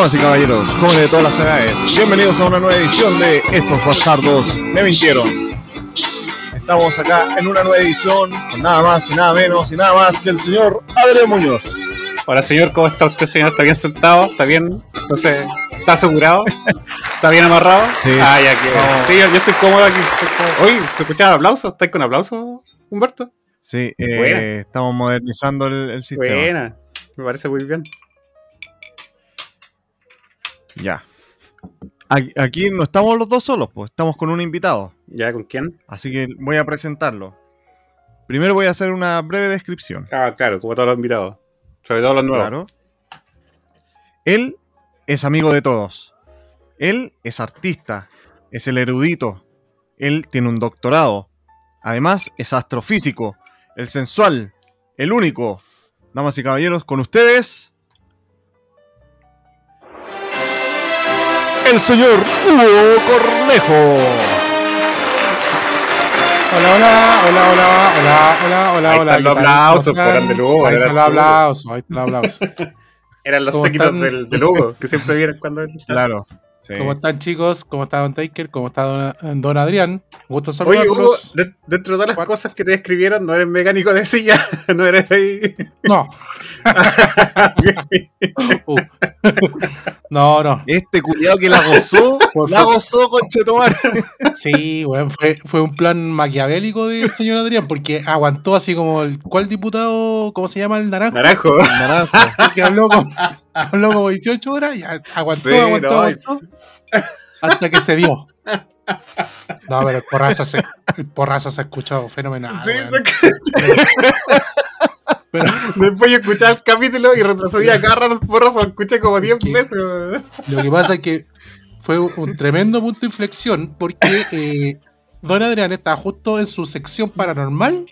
Damas y caballeros, jóvenes de todas las edades, bienvenidos a una nueva edición de Estos Bastardos Me Mintieron. Estamos acá en una nueva edición con nada más y nada menos y nada más que el señor Adrián Muñoz. Hola señor, ¿cómo está usted señor? ¿Está bien sentado? ¿Está bien? Entonces, ¿está asegurado? ¿Está bien amarrado? Sí. Ah, ya que... Vamos. Sí, yo, estoy cómodo aquí. Oye, ¿se escuchaban aplausos? ¿Estáis con aplausos, Humberto? Sí, eh, estamos modernizando el, el sistema. Buena, me parece muy bien. Ya. Aquí, no estamos los dos solos, pues estamos con un invitado. ¿Ya con quién? Así que voy a presentarlo. Primero voy a hacer una breve descripción. Ah, claro, como todos los invitados. Sobre todo los nuevos. Claro. Él es amigo de todos. Él es artista, es el erudito. Él tiene un doctorado. Además, es astrofísico, el sensual, el único. Damas y caballeros, con ustedes. El señor Hugo Cornejo. Hola, hola, hola, hola, hola, hola, hola, Ahí hola. aplausos, ¿Cómo están? por Grande Lugo, Ahí era están los tú. aplausos, ahí están los aplausos. Eran los ¿Cómo séquitos del, del Hugo, que siempre vienen cuando... Claro. Sí. ¿Cómo están, chicos? ¿Cómo está Don Taker? ¿Cómo está Don, don Adrián? Gusto Oye, Hugo, saludarlos. de- dentro de todas las cosas que te describieron, no eres mecánico de silla, no eres ahí... No. Uh. No, no. Este culiado que la gozó, Por la gozó, conchetumar. Sí, weón, fue, fue un plan maquiavélico del señor Adrián porque aguantó así como el. ¿Cuál diputado? ¿Cómo se llama el naranjo? Naranjo. Naranjo. Que habló como, habló como 18 horas y aguantó, Sí, aguantó, no, aguantó. Hasta que se dio. No, pero el porrazo se, el porrazo se ha escuchado fenomenal. Sí, se Pero Después yo escuchaba el capítulo y retrocedía cada rato el porrazo, lo escuché como 10 ¿Qué? veces. lo que pasa es que fue un, un tremendo punto de inflexión porque eh, Don Adrián estaba justo en su sección paranormal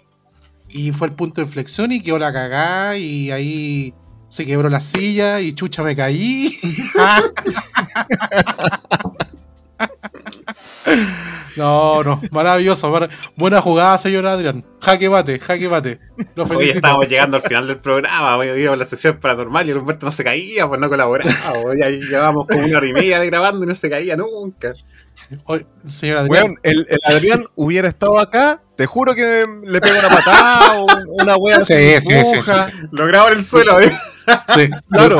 y fue el punto de inflexión y quedó la cagada y ahí se quebró la silla y chucha me caí. No, no, maravilloso. mar- buena jugada, señor Adrián. Jaque mate, jaque mate. Lo Hoy estábamos llegando al final del programa, hoy a la sesión paranormal y el Humberto no se caía, pues no colaboraba. Ya llevábamos como una hora y media de grabando y no se caía nunca. Oye, señor Adrián, Weón, el, el Adrián hubiera estado acá, te juro que le pego una patada o un- una wea Sí, sí, sí, sí, roja. Lo grababa en el suelo, ¿eh? Sí, Claro,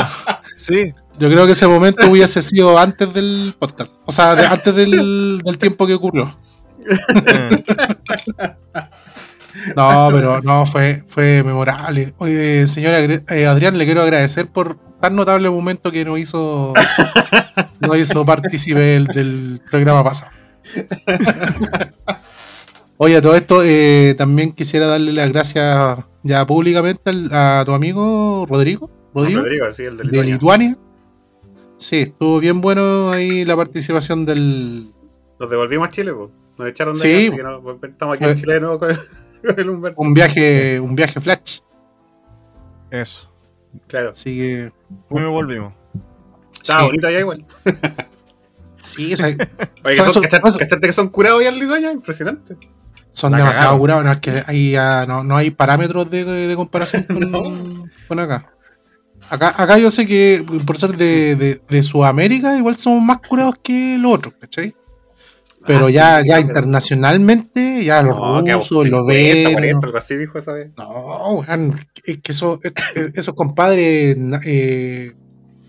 sí. Yo creo que ese momento hubiese sido antes del podcast. O sea, de- antes del, del tiempo que ocurrió. Eh, No, pero no, fue, fue memorable. Oye, señor Agre- eh, Adrián, le quiero agradecer por tan notable momento que nos hizo, nos hizo partícipe del, del programa pasado. Oye, a todo esto, eh, también quisiera darle las gracias ya públicamente a tu amigo Rodrigo. Rodrigo. Rodrigo, sí, el del de Lituania. Lituania. Sí, estuvo bien bueno ahí la participación del. Nos devolvimos a Chile, pues. Nos echaron de Sí. allá, así que no, pues, estamos aquí en. Chile de nuevo con, con el Humberto. Un viaje, un viaje flash. Eso. Claro. Así que. Muy me volvimos. Estaba sí, bonito allá igual. Sí, esa- Oye, que son, eso- ¿cachaste- todo eso- cachaste que son curados ya en Lituania? Impresionante. son La demasiado cagaron. curados. No, es que ahí ya no, no hay parámetros de, de comparación con, No. con acá. Acá. Acá yo sé que por ser de, de, de Sudamérica, igual somos más curados que los otros, ¿cachai? Pero Ah, ya, sí, ya pero- internacionalmente, ya los No, rusos, 50, los 40, venos. algo así dijo esa vez. No, es que eso, es- es- esos compadres eh,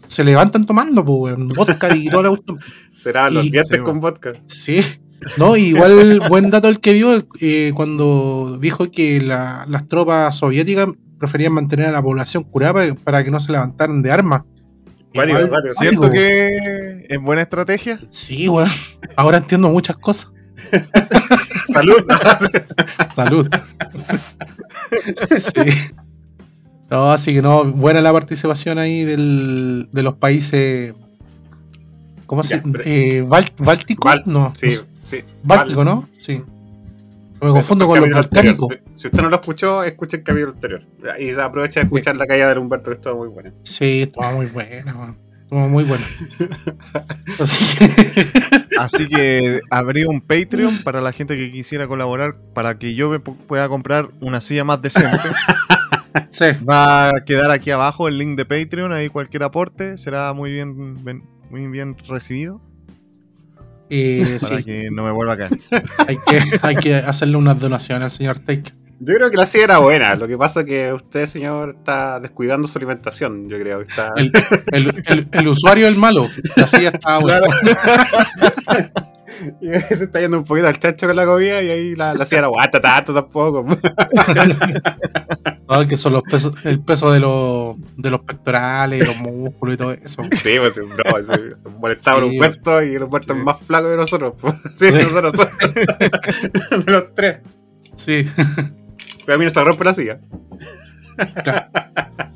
se levantan tomando, pues, vodka y toda la cuestión. Será los dientes sí, con vodka. Sí. No, igual buen dato el que vio eh, cuando dijo que la- las tropas soviéticas preferían mantener a la población curada para, para que no se levantaran de armas. Igual, cuático. ¿Cierto que es buena estrategia? Sí, weón. Ahora entiendo muchas cosas. Salud. Salud. sí. No, así que no, buena la participación ahí del, de los países. ¿Cómo se pero- eh, Bál- ¿Báltico? Bal- no. sí, no sé. sí. Báltico, ¿no? Sí. Me confundo con los balcánicos. Si usted no lo escuchó, escuche el capítulo anterior. Y se aprovecha de escuchar la caída del Humberto, que estuvo muy buena. Sí, estuvo muy buena. Estuvo muy buena. Así que. Así que abrí un Patreon para la gente que quisiera colaborar para que yo me pueda comprar una silla más decente. Sí. Va a quedar aquí abajo el link de Patreon, ahí cualquier aporte será muy bien, bien- muy bien recibido Eh, para sí, que no me vuelva a caer. hay que, hay que hacerle unas donaciones al señor Take. Yo creo que la silla era buena. Lo que pasa es que usted, señor, está descuidando su alimentación. Yo creo que está. El, el, el, el usuario es el malo. La silla estaba buena. Y se está yendo un poquito al chancho con la comida y ahí la, la silla no aguanta tanto tampoco. No, que son los pesos, el peso de los, de los pectorales, los músculos y todo eso. Sí, pues sí, no, sí, molestaba Sí, un muerto y los muertos sí. más flacos de nosotros. pues. Sí, Sí. nosotros somos de los tres. Sí. Pero a mí no se rompe la silla.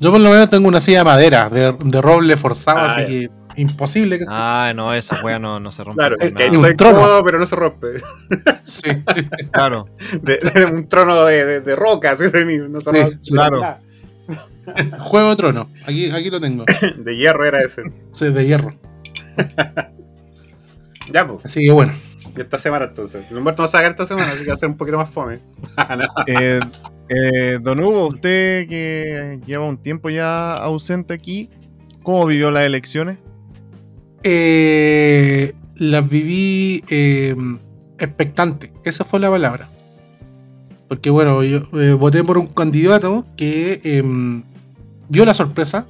Yo por lo menos tengo una silla de madera, de, de roble forzado, Ah, así ya. que imposible que se... Ah, no, esa wea no, no se rompe. Claro, es que nada. un trono. pero no se rompe. Sí, Claro, De, de un trono de, de, de roca, así de ni- no se Sí, rompe. sí. Claro. nada. Juego de Trono. Aquí, aquí lo tengo. De hierro era ese. Sí, de hierro. Ya, pues. Así que bueno. Y esta semana entonces. Humberto no se va a caer esta semana, así que va a ser un poquito más fome. Ah, no. Eh, eh, don Hugo, usted que lleva un tiempo ya ausente aquí, ¿cómo vivió las elecciones? Eh, las viví eh, expectante. Esa fue la palabra. Porque bueno, yo eh, voté por un candidato que em, dio la sorpresa.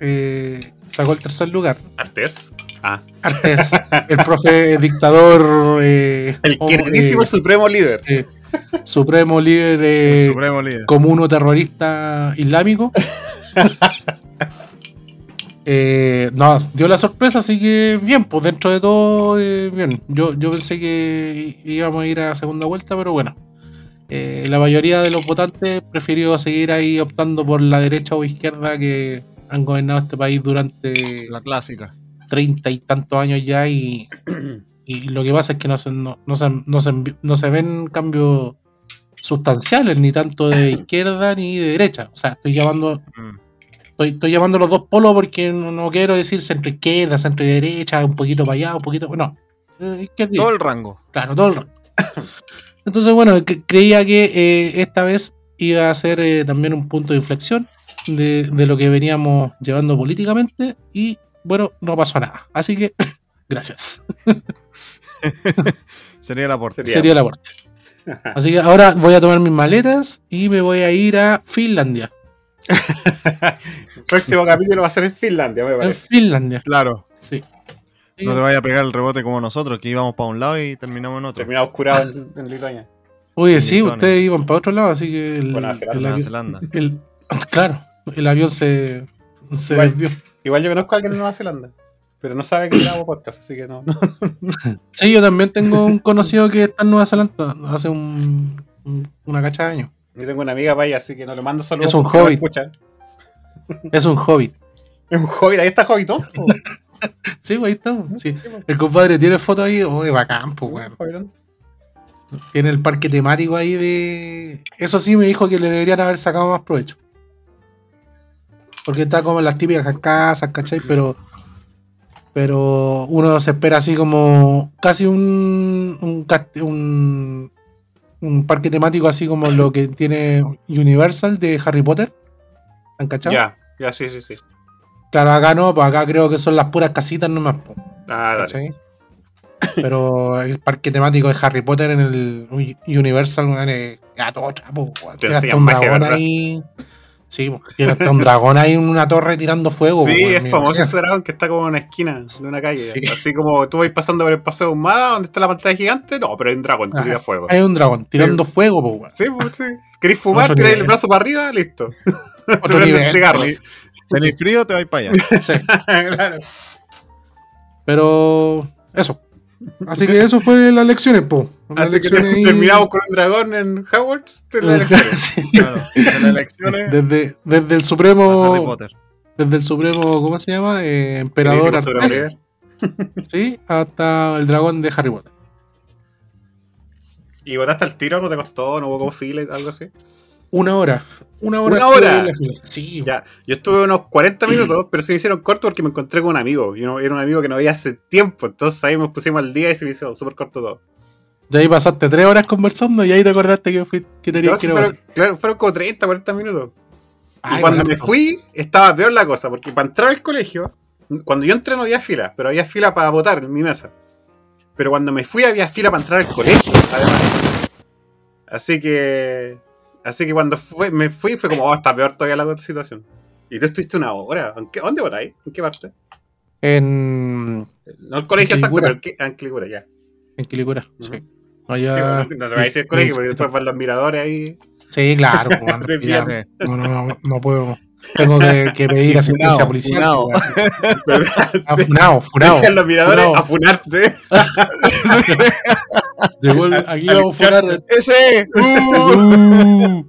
eh, sacó el tercer lugar. Artés. Ah. Artés, el profe dictador. El queridísimo supremo líder. supremo líder supremo líder. comuno terrorista islámico. Eh, no, dio la sorpresa, así que bien, pues dentro de todo, eh, bien. Yo, yo pensé que íbamos a ir a segunda vuelta, pero bueno. Eh, la mayoría de los votantes prefirió seguir ahí optando por la derecha o izquierda que han gobernado este país durante La clásica. treinta y tantos años ya y, y lo que pasa es que no se, no, no se, no se, no se ven cambios sustanciales ni tanto de izquierda ni de derecha. O sea, estoy llamando, Mm. Estoy, estoy llamando los dos polos porque no, no quiero decir centro izquierda, centro derecha, un poquito para allá, un poquito. No. Eh, Todo el rango. Claro, todo el rato. Entonces, bueno, cre- creía que eh, esta vez iba a ser eh, también un punto de inflexión de, de lo que veníamos llevando políticamente y bueno, no pasó nada. Así que, gracias. Sería el aporte. Sería- Sería el aporte. Así que ahora voy a tomar mis maletas y me voy a ir a Finlandia. El próximo capítulo va a ser en Finlandia, me En parece. Finlandia, Claro. sí. No te vaya a pegar el rebote como nosotros, que íbamos para un lado y terminamos en otro. Terminamos curados en, en Lituania. Oye, sí, Lituania. ustedes iban para otro lado, así que el, Buena Zelanda, el Nueva avión, Zelanda. el- claro, el avión se, se Igual. desvió. Igual yo conozco a alguien de Nueva Zelanda, pero no sabe que grabo podcast, así que no. no. Sí, yo también tengo un conocido que está en Nueva Zelanda hace un, un- una cacha de años. Yo tengo una amiga para allá, así que no le mando saludos. Es un hobbit. Es un hobbit. Es un hobbit, ahí está Hobbitón. Sí, ahí estamos. Sí. El compadre tiene foto ahí, oh, de bacán, pues, weón. Tiene el parque temático ahí de. Eso sí me dijo que le deberían haber sacado más provecho. Porque está como en las típicas casas, ¿cachai? Pero. Pero uno se espera así como. Casi un. Un, un parque temático así como lo que tiene Universal de Harry Potter. ¿Han cachado? Ya, ya, sí, sí, sí. Claro, acá no, pues acá creo que son las puras casitas nomás. Ah, dale. Pero el parque temático de Harry Potter en el Uni- Universal a todo trapo. Te un dragón ¿verdad? Sí, po, tiene hasta un dragón ahí en una torre tirando fuego. Sí, es famoso ese dragón que está como en una esquina de una calle. Sí. Así como tú vas pasando por el paseo de Humada, donde está la pantalla gigante. No, pero hay un dragón, Ajá. tiras fuego. Hay un dragón tirando fuego, po. Sí, pues sí. ¿Querés fumar? Tiráis el brazo para arriba, listo. Otro nivel. cigarro. Tenés frío, te vais para allá. Sí, claro. pero eso. Así que eso fue las lecciones, po. Las Así que lecciones terminamos con un dragón en Hogwarts. te la elección. Sí. Claro. En las elecciones, Desde, desde el Harry Supremo. Potter. Desde el Supremo, ¿cómo se llama? Eh, Emperador Artés. Sí, hasta el dragón de Harry Potter. ¿Y votaste al tiro? ¿No te costó? ¿No hubo como fila y algo así? Una hora. Una hora. ¿Una hora? Sí. Ya, yo estuve unos 40 minutos, pero se me hicieron corto porque me encontré con un amigo. Y no- era un amigo que no veía hace tiempo. Entonces ahí nos pusimos al día y se me hizo súper corto todo. De ahí pasaste tres horas conversando y ahí te acordaste que, fui, que tenías No, que ir votar. claro, fueron como 30, 40 minutos. Ay, y cuando bueno, me fui, estaba peor la cosa, porque para entrar al colegio, cuando yo entré no había fila, pero había fila para votar en mi mesa. Pero cuando me fui había fila para entrar al colegio, además. Así que. Así que cuando fue, me fui fue como, oh, está peor todavía la situación. Y tú estuviste una hora. ¿En qué, ¿Dónde votáis? ¿En qué parte? En, No el colegio exacto, pero en, qué- ah, ya. en Quilicura, Ujú. sí. Sí, Allá- no te voy a decir el colegio, porque después van los miradores ahí. Sí, claro. pues, no, no, no, no puedo. Tengo que, que pedir asistencia policial. funado. weón. Ah, funado. Dejan los miradores funado. a funarte. Llegó el- aquí vamos a funar. ¡Ese! ¡Uh!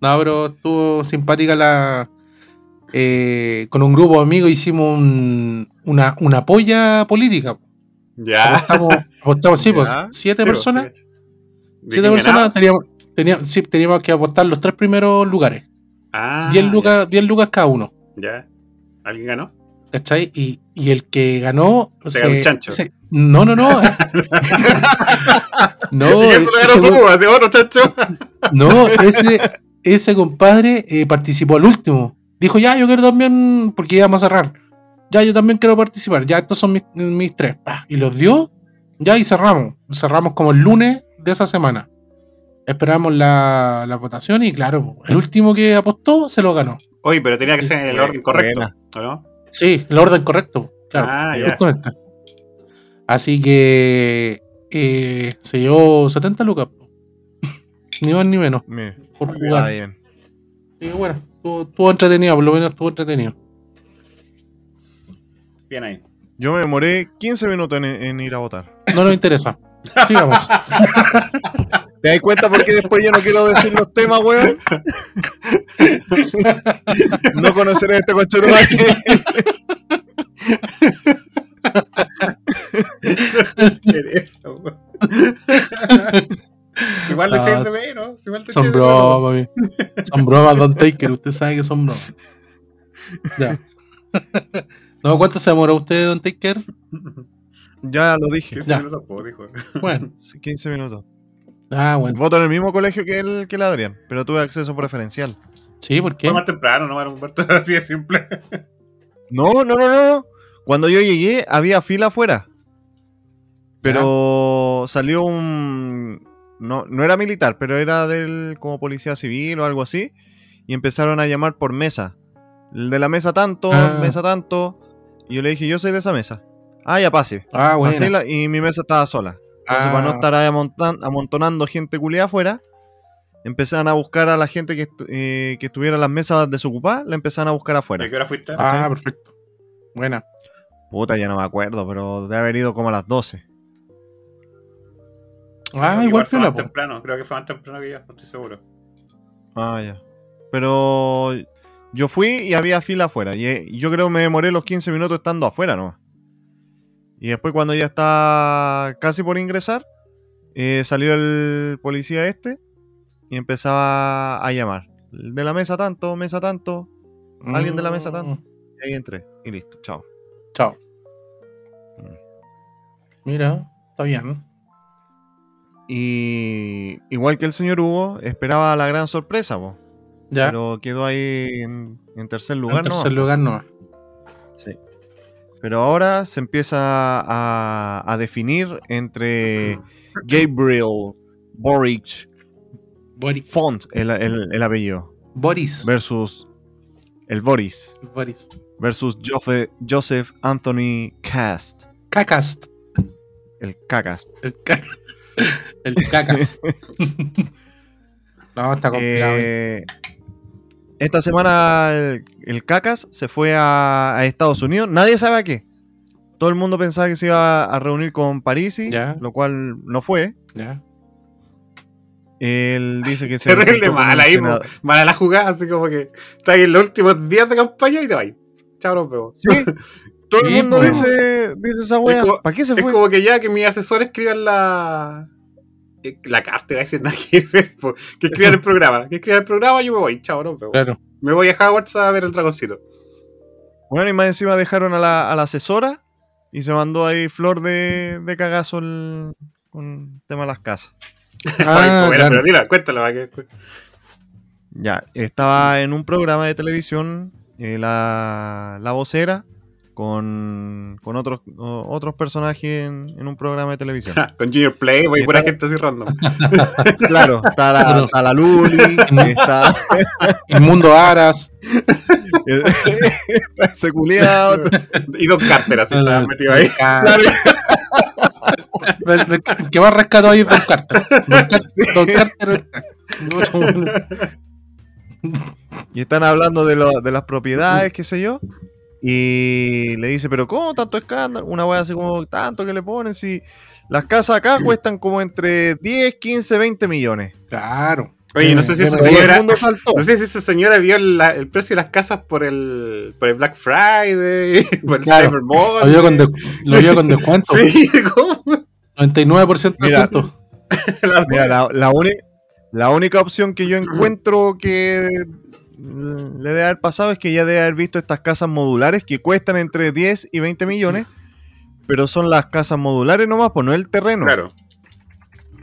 No, pero estuvo simpática la. eh, con un grupo de amigos hicimos un- una, una polla política. Ya. Apostamos, apostamos, sí, pues, siete Sí, personas. pues. ¿De Siete quién personas teníamos, teníamos, sí, teníamos que apostar los tres primeros lugares. Ah, 10 lucas, 10 lucas cada uno. Ya. ¿Alguien ganó? ¿Cachai? Y, y el que ganó. Se ganó un chancho. se- no, no, no. no, y eso lo ganó tú, hace otro chacho. No, ese, ese compadre eh, participó al último. Dijo, ya, yo quiero también, porque íbamos a cerrar. Ya, yo también quiero participar. Ya, estos son mis, mis tres. Y los dio, ya, y cerramos. Cerramos como el lunes de esa semana. Esperamos la, la votación y claro, el último que apostó se lo ganó. Oye, pero tenía que ser en el orden correcto, Buena. ¿o no? Sí, el orden correcto. Claro, Ah, ya. justamente. Así que eh, se llevó 70 lucas. ni más ni menos, por jugar. bien. Y bueno, estuvo, estuvo entretenido, por lo menos estuvo entretenido. Bien ahí. Yo me demoré 15 minutos en, en ir a votar. No nos interesa. Sigamos. ¿Te das cuenta por qué después yo no quiero decir los temas, weón? no conocer a este weón. Igual lo Ah, echáis de menos. Igual te Son bromas. Son bromas, Don Taker. Usted sabe que son bromas. Ya. No, ¿cuánto se demoró usted, Don Taker? Ya lo dije. 15 Ya. minutos, po, dijo. Bueno. Sí, 15 minutos. Ah, bueno. Voto en el mismo colegio que el, que el Adrián, pero tuve acceso preferencial. Sí, ¿por qué? Fue más temprano, ¿no? Era Humberto, así de simple. No, no, no, no. Cuando yo llegué había fila afuera. Pero salió un... No, no era militar, pero era del como policía civil o algo así. Y empezaron a llamar por mesa. El de la mesa tanto, Ah. mesa tanto. Y yo le dije, yo soy de esa mesa. Ah, ya pase. Ah, bueno. Pasé la- y mi mesa estaba sola. Entonces, Ah. para no estar ahí amontan- amontonando gente culiada afuera, empezaron a buscar a la gente que, eh, que estuviera en las mesas desocupadas, la empezaron a buscar afuera. ¿De qué hora fuiste? Ah, perfecto. Buena. Puta, ya no me acuerdo, pero debe haber ido como a las 12. Ah, que igual fue más temprano. Creo que fue más temprano que yo, no estoy seguro. Ah, ya. Pero yo fui y había fila afuera. Y eh, yo creo que me demoré los 15 minutos estando afuera nomás. Y después cuando ya está casi por ingresar, eh, salió el policía este y empezaba a llamar. De la mesa tanto, mesa tanto. Alguien de la mesa tanto. Mm, Y ahí entré. Y listo, chao. Chao. Mm. Mira, está bien. Y igual que el señor Hugo, esperaba la gran sorpresa. Ya. pero quedó ahí en, en tercer lugar. en tercer lugar no. Sí. Pero ahora se empieza a, a definir entre Gabriel Boric. Font, el, el- el apellido, Boris. versus el Boris, Boris. versus Jofe- Joseph Anthony Cast, Cacast. el Cacas. El, ca- el cacas. no, está complicado. Eh, esta semana el, el Cacas se fue a, a Estados Unidos, nadie sabe a qué. Todo el mundo pensaba que se iba a reunir con Parisi, lo cual no fue. ya. Él dice que se Terrible mal ahí, Mala la jugada, así como que está ahí en los últimos días de campaña y te vas. Chao, nos vemos. Sí, todo el mundo dice, dice esa ¿Para qué se Es fue? como que ya que mis asesores escriban la. La carta, iba a decir nada que ver, que escriban el programa. Que escriban el programa, yo me voy. Chao, nos vemos. Claro. Me voy a Hogwarts a ver el dragoncito. Bueno, y más encima dejaron a la, a la asesora y se mandó ahí flor de, de cagazo el, con el tema de las casas. Ah, Ay, pues, bueno, claro. pero mira, cuéntalo. que- Ya, estaba en un programa de televisión, eh, la, la vocera, con, con otros, o- otros personajes en, en un programa de televisión. Con Junior Play, voy Y pura está- gente así random. Claro, está la, Pero- está la Luli, está, Inmundo Aras. está ese culiao, Y Don Carter así el- metido ahí. Claro. El- el- el que más rescató ahí es Don Carter. Don, Car- Don Carter. el no, y están hablando de, lo- de las propiedades, qué sé yo. Y le dice, pero ¿cómo tanto escándalo? Una wea así como, tanto que le ponen si las casas acá cuestan como entre 10, 15, 20 millones. Claro. Oye, no sé si Eh, esa señora. No sé si esa señora vio la- el precio de las casas por el, por el Black Friday, por el. Cyber Lo Monday. vio con, de- lo vio con descuento. Sí, ¿cómo? 99% de Mira. descuento. Mira, la, la uni- la única opción que yo encuentro que le debe haber pasado es que ya debe haber visto estas casas modulares que cuestan entre 10 y 20 millones, pero son las casas modulares nomás, pues no el terreno. Claro.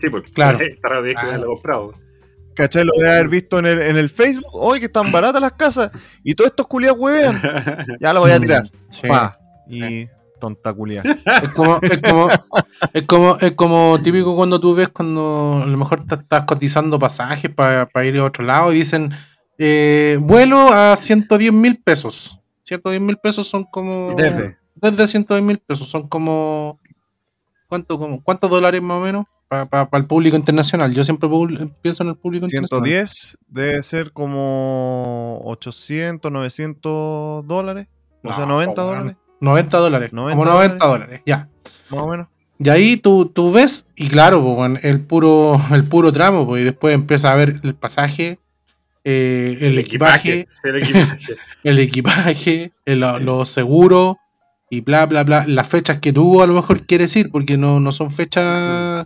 Sí, pues Claro. Está raro de que Claro. haberlo comprado. ¿Cachai? Lo debe haber visto en el, en el Facebook. Hoy que están baratas las casas y todos estos culiados huevean. Ya lo voy a tirar. Sí. Pa. Y tonta culia. Es como, es como, es como, es como típico cuando tú ves cuando a lo mejor te estás cotizando pasajes para ir a otro lado y dicen eh, vuelo a 110 mil pesos. 110 mil pesos son como. Desde. Desde 110 mil pesos son como. ¿Cuánto, como, ¿Cuántos dólares más o menos? Para el público internacional. Yo siempre pienso en el público internacional. 110 debe ser como 800, 900 dólares. O sea, No, 90 weón. dólares, 90 dólares. 90 como 90 dólares, ya. más o menos. Y ahí tú, tú ves, y claro, el puro, el puro tramo, pues, y después empieza a ver el pasaje, eh, el, equipaje, El equipaje. el equipaje, el- los seguros, y bla bla bla, las fechas que tú a lo mejor quieres ir, porque no, no son fechas,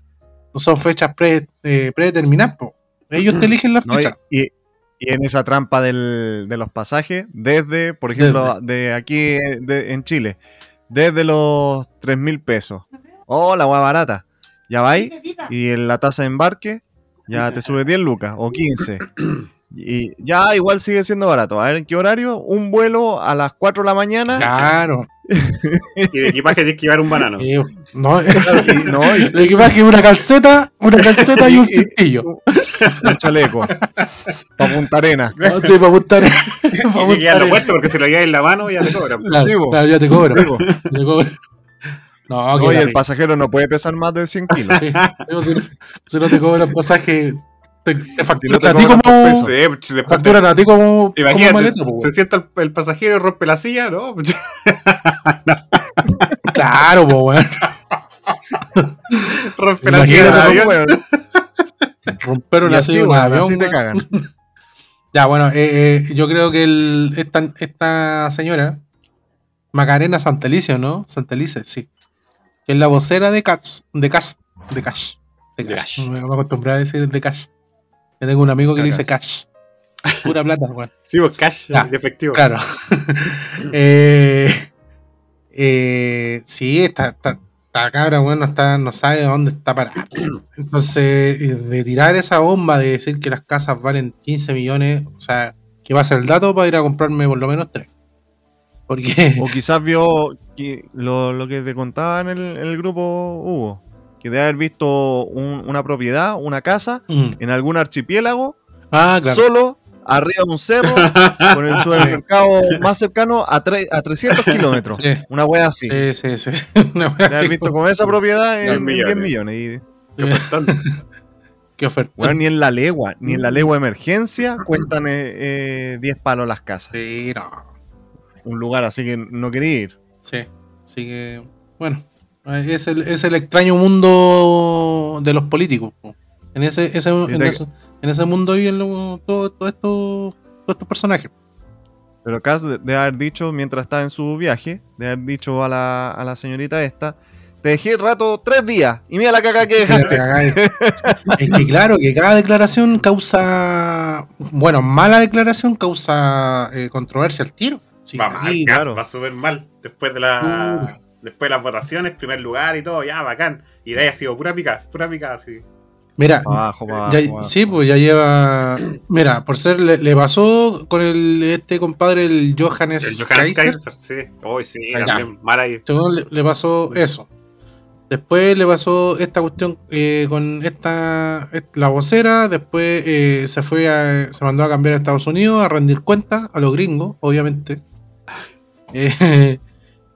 no son fechas pre, eh, predeterminadas, po. ellos te eligen las ¿no? Y, fechas. y- y en esa trampa del- de los pasajes, desde, por ejemplo, de aquí de- en Chile, desde los 3 mil pesos. Oh, la hueá barata. Ya vais y en la tasa de embarque ya te sube 10 lucas o 15. Y ya igual sigue siendo barato. A ver en qué horario. Un vuelo a las 4 de la mañana. Claro. Y de equipaje tienes que llevar un banano. no, Y, no, y- el equipaje es una calceta, una calceta y un cintillo. un chaleco. Para Punta Arena. No, sí, para apuntar. Y hay que quedarlo puesto porque si lo llevas en la mano ya te cobran. Claro, Sí, bo. claro, ya te. Sí, cobro. No, y la el pasajero no puede pesar más de 100 kilos. sí. Si, no- si no te cobran pasaje, te, te Si no facturan te a ti como. peso. Sí, pues, después te- Facturan a ti como, como Imagínate, maleta, po, se sienta el, el pasajero y rompe la silla, ¿no? Claro, po, weón. rompe la silla del avión. Weón. Romperon Y así así, un weón, avión, así te cagan. Ya, bueno, eh, eh, yo creo que el, esta, esta señora, Macarena Santelice, ¿no? Santelice, sí. Que es la vocera de Cash. De Cash. De Cash. De De Cash. Cash. Me voy a acostumbrar a decir de Cash. Yo tengo un amigo que le dice Cash. Pura plata, weón. Sí, pues cash Ya, de efectivo. Claro. eh, eh, sí, está, está, está cabra, bueno, está, no sabe dónde está parada. Entonces, eh, de tirar esa bomba de decir que las casas valen 15 millones, o sea, que va a ser el dato para ir a comprarme por lo menos tres. Porque, O quizás vio que lo, lo que te contaba en el, en el grupo Hugo, que debe haber visto un- una propiedad, una casa, Mm. en algún archipiélago, ah, claro. solo arriba de un cerro, con el supermercado más cercano a, tre- a 300 kilómetros. Sí, Una wea así. sí, sí, sí. Una wea Debe haber así visto como- como esa propiedad en, en 10 millones. millones. Y, Qué. Qué oferta. bueno, ni en la legua, ni en la legua de emergencia cuentan eh, eh, 10 palos las casas. Sí, no. Un lugar así que no quería ir. Sí, así que, bueno, es el, es el extraño mundo de los políticos. po. En ese, ese, en, te- ese, en ese mundo viven lo- todo, todo esto- todos estos personajes. Pero Cass de- haber dicho, mientras estaba en su viaje, de haber dicho a la, a la señorita esta, te dejé el rato tres días y mira la caca que dejaste. es que claro, que cada declaración causa, bueno, mala declaración causa eh, controversia al tiro. Sí, va mal, aquí, gas, claro. va súper mal. Después de la. Después de las votaciones, primer lugar y todo, ya, bacán. Y de ahí ha sido pura pica, pura pica, así. Mira, Abajo, ya- abajo, sí, pues ya lleva. Mira, por ser, le, le pasó con el este compadre, el Johannes El Johannes Kaiser. Kaiser, sí. Uy, sí, Ya. también, mal ahí. Según le, le pasó eso. Después le pasó esta cuestión eh, con esta est- la vocera. Después eh, se fue a, se mandó a cambiar a Estados Unidos a rendir cuentas a los gringos, obviamente. Eh,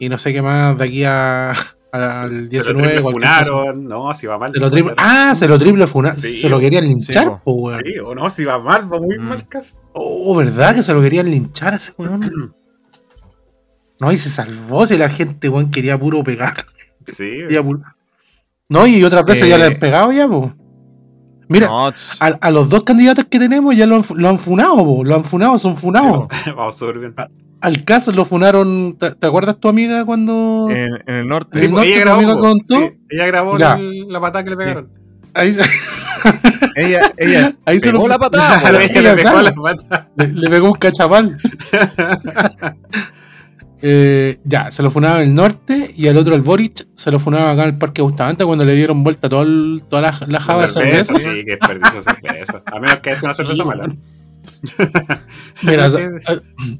y no sé qué más de aquí a, a- al Se lo 19. triple cualquier cosa. funaron, no, si va mal. Se lo triple- ah, se lo triple funa- Sí, se lo querían linchar, sí, po, weón. Sí, o no, si va mal, va muy Mm. mal cast. Oh, ¿verdad? Que se lo querían linchar a ese weón. No, y se salvó si la gente, weón, quería puro pegar. Sí, puro- No, y otras veces ya Eh. le han pegado ya, po. Mira, a, a los dos candidatos que tenemos ya lo han, fu- lo han funado, po. Lo han funado, son funados. vamos súper bien. Al caso lo funaron. ¿Te, te acuerdas tu amiga cuando.? en, en el norte. Sí, pues, norte, po. contó. Sí, ella grabó el- la patada que le pegaron. Ahí se, Ella, ella ahí se pegó lo la patada. Claro, po. Ella le pegó claro. la patada. le, le pegó un cachapal. Eh, ya, se lo funaba en el norte y al otro, el Boric, se lo funaba acá en el Parque Bustamante cuando le dieron vuelta todo el- toda la, la java de cerveza. Sí, que desperdicio cerveza. A menos que sea una cerveza Sí, mala. Mira,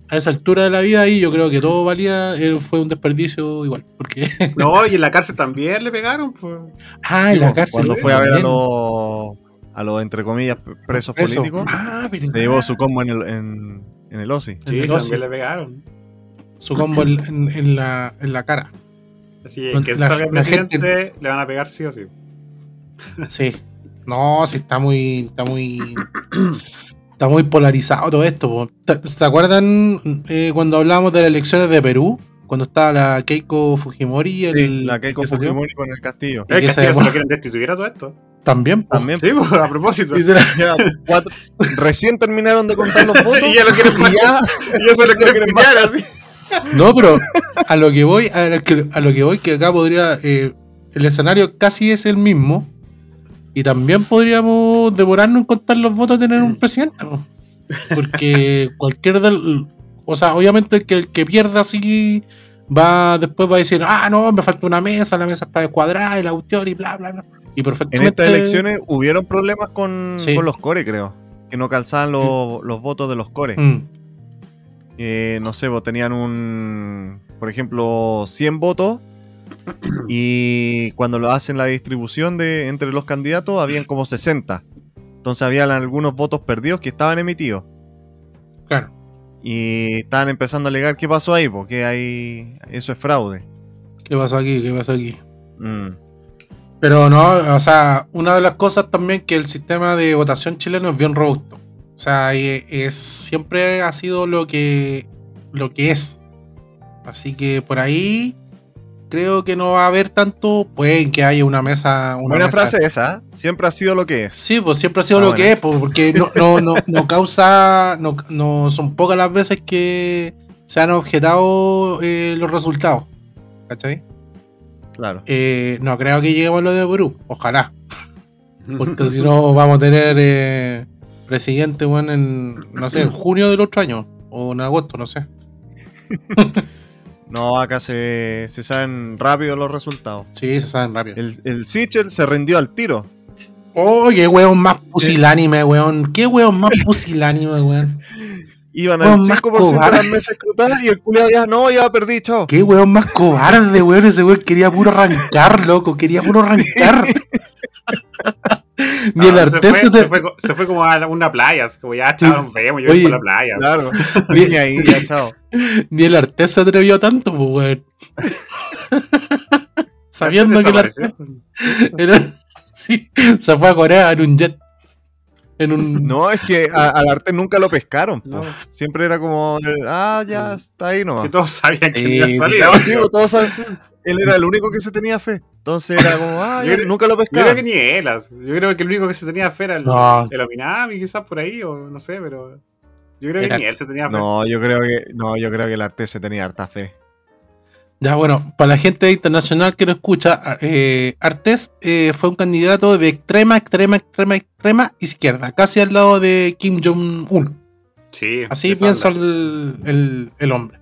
a, esa altura de la vida ahí yo creo que todo valía, eh, fue un desperdicio igual. Porque, No, y en la cárcel también le pegaron. Pues. ah, en la cárcel. Cuando fue a ver a los, a los, entre comillas, presos Preso. políticos, Ah, pero se llevó su combo en el, en, en el OSI. Sí, el también le pegaron. su combo en, en- en la, en la cara. Así No, que la- salga el la presidente, gente- le van a pegar sí o sí. Sí. No, sí, está muy. Está muy. Está muy polarizado todo esto. po. ¿Te, te acuerdan eh, cuando hablábamos de las elecciones de Perú? Cuando estaba la Keiko Fujimori. El, Sí, la Keiko? Fujimori con el castillo. El que Castillo se se lo quieren destituir a todo esto. También. po. También. Sí, pues, a propósito. Se Ya, cuatro- recién terminaron de contar los votos. Y ya lo quieren y ya Y eso lo quieren pillar así. No, pero a lo que voy, a lo que, a lo que voy, que acá podría. eh, el escenario casi es el mismo. Y también podríamos demorarnos en contar los votos de tener un presidente. po. Porque cualquier del. O sea, obviamente el que, el que pierda así. Va, después va a decir, ah, no, me falta una mesa, la mesa está descuadrada y la cuestión y bla, bla, bla. Y En perfectamente. estas elecciones hubieron problemas con, Sí. con los core, creo. Que no calzaban los, los votos de los core. Mm, Eh, no sé, vos tenían un, por ejemplo, 100 votos y cuando lo hacen la distribución de entre los candidatos habían como 60. Entonces habían algunos votos perdidos que estaban emitidos claro. y estaban empezando a alegar qué pasó ahí, porque hay eso es fraude. ¿Qué pasó aquí? ¿Qué pasó aquí? Mm. Pero no, o sea, una de las cosas también que el sistema de votación chileno es bien robusto. O sea, es, siempre ha sido lo que, lo que es. Así que por ahí creo que no va a haber tanto. Pueden que haya una mesa. Una Buena mesa- frase esa, ¿eh? siempre ha sido lo que es. Sí, pues siempre ha sido Ah, lo bueno. que es, pues, porque no, no, no, no causa. No, no son pocas las veces que se han objetado eh, los resultados. ¿Cachai? Claro. Eh, no creo que lleguemos a lo de Perú. Ojalá. Porque si no, vamos a tener eh, presidente, bueno, en, no sé, en junio del otro año. O en agosto, no sé. No, acá se, se saben rápido los resultados. Sí, se saben rápido. El, el Sichel se rindió al tiro. Oh, qué weón más pusilánime, weón. Qué weón más pusilánime, weón. Iban al más 5% de las mesas escrutadas y el culiado ya no, ya perdí, chao. Qué weón más cobarde, weón. Ese weón quería puro arrancar, loco. Quería puro arrancar. Ni el Artés se, fue, te- se, fue, se fue como a una playa, así como ya, chao, nos vemos, yo voy por la playa. Claro. Ni ahí, ya, chao. Ni el Artés se atrevió tanto, pues, weón. Sabiendo que el era- Sí, se fue a Corea en un jet. En un. No, es que a- al arte nunca lo pescaron. No. Siempre era como, ah, ya está ahí nomás. Que todos sabían que Sí, iba a sí, salir. Sí, todos saben- Él era el único que se tenía fe. Entonces era como, ah, Yo nunca lo Yo creo que ni él. Yo creo que el único que se tenía fe era el, No. el Ominami, quizás por ahí, o no sé, pero. Yo creo Era- que ni él se tenía fe. No, yo creo que, no, yo creo que el arte se tenía harta fe. Ya, bueno, para la gente internacional que lo escucha, eh, Artés eh, fue un candidato de extrema, extrema, extrema, extrema izquierda, casi al lado de Kim Jong-un. Sí. Así piensa el, el- el hombre.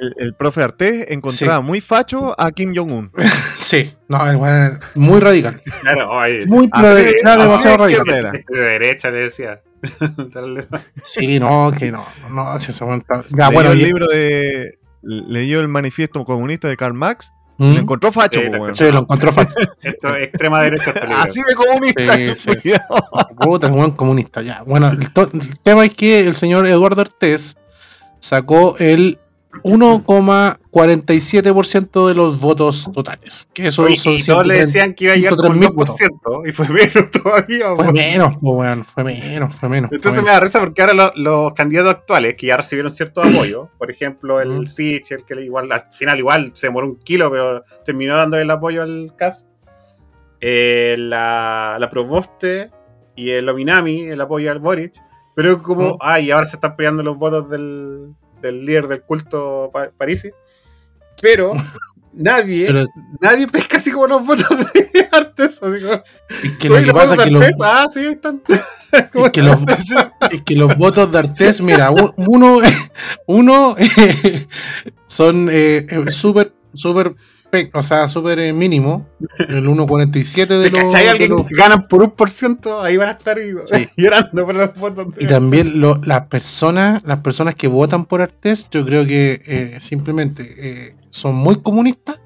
El, el profe Artés encontraba muy facho a Kim Jong-un. Sí, no, el muy radical. Claro, oye, Muy Así- era demasiado de radical. era. de derecha le decía. Sí, no, que no, no, está- Ya, Leyó bueno, el y- libro de. Leyó el manifiesto comunista de Karl Marx. ¿Mm? Lo encontró facho, Sí, po, lo weón. Sí, lo encontró fácil. Esto es extrema derecha. este. Así de comunista. Sí, sí. Puta, el weón comunista, ya. Bueno, el, el tema es que el señor Eduardo Artés sacó el 1,47% de los votos totales. Que eso Oye, son y todos le 130 decían que iba a llegar con 103.000 votos. 2% y fue menos todavía. Fue menos, pues, fue menos, fue menos. fue Entonces me menos. da risa porque ahora lo- los candidatos actuales que ya recibieron cierto apoyo, por ejemplo el Mm. Sich, el que igual al final igual se demoró un kilo, pero terminó dándole el apoyo al CAS, eh, la, la Proboste y el Ominami, el apoyo al Boric, pero como, Mm. ay, ahora se están peleando los votos del, del líder del culto pa- Parisi, pero nadie, Pero nadie pesca así como los votos de Artes, así como, es que lo "Oye, que pasa es votos que los, ah, sí, ahí están. es que los, es que los votos de Artés, mira, un- uno, uno son eh, eh, súper, súper, pe- o sea, súper eh, mínimo, el 1,47 de ¿Te los... cachai? Alguien los- que ganan por un por ciento, ahí van a estar y- Sí. llorando por los votos. de- Y también lo- las personas, las personas que votan por Artés, yo creo que eh, simplemente eh, son muy comunistas.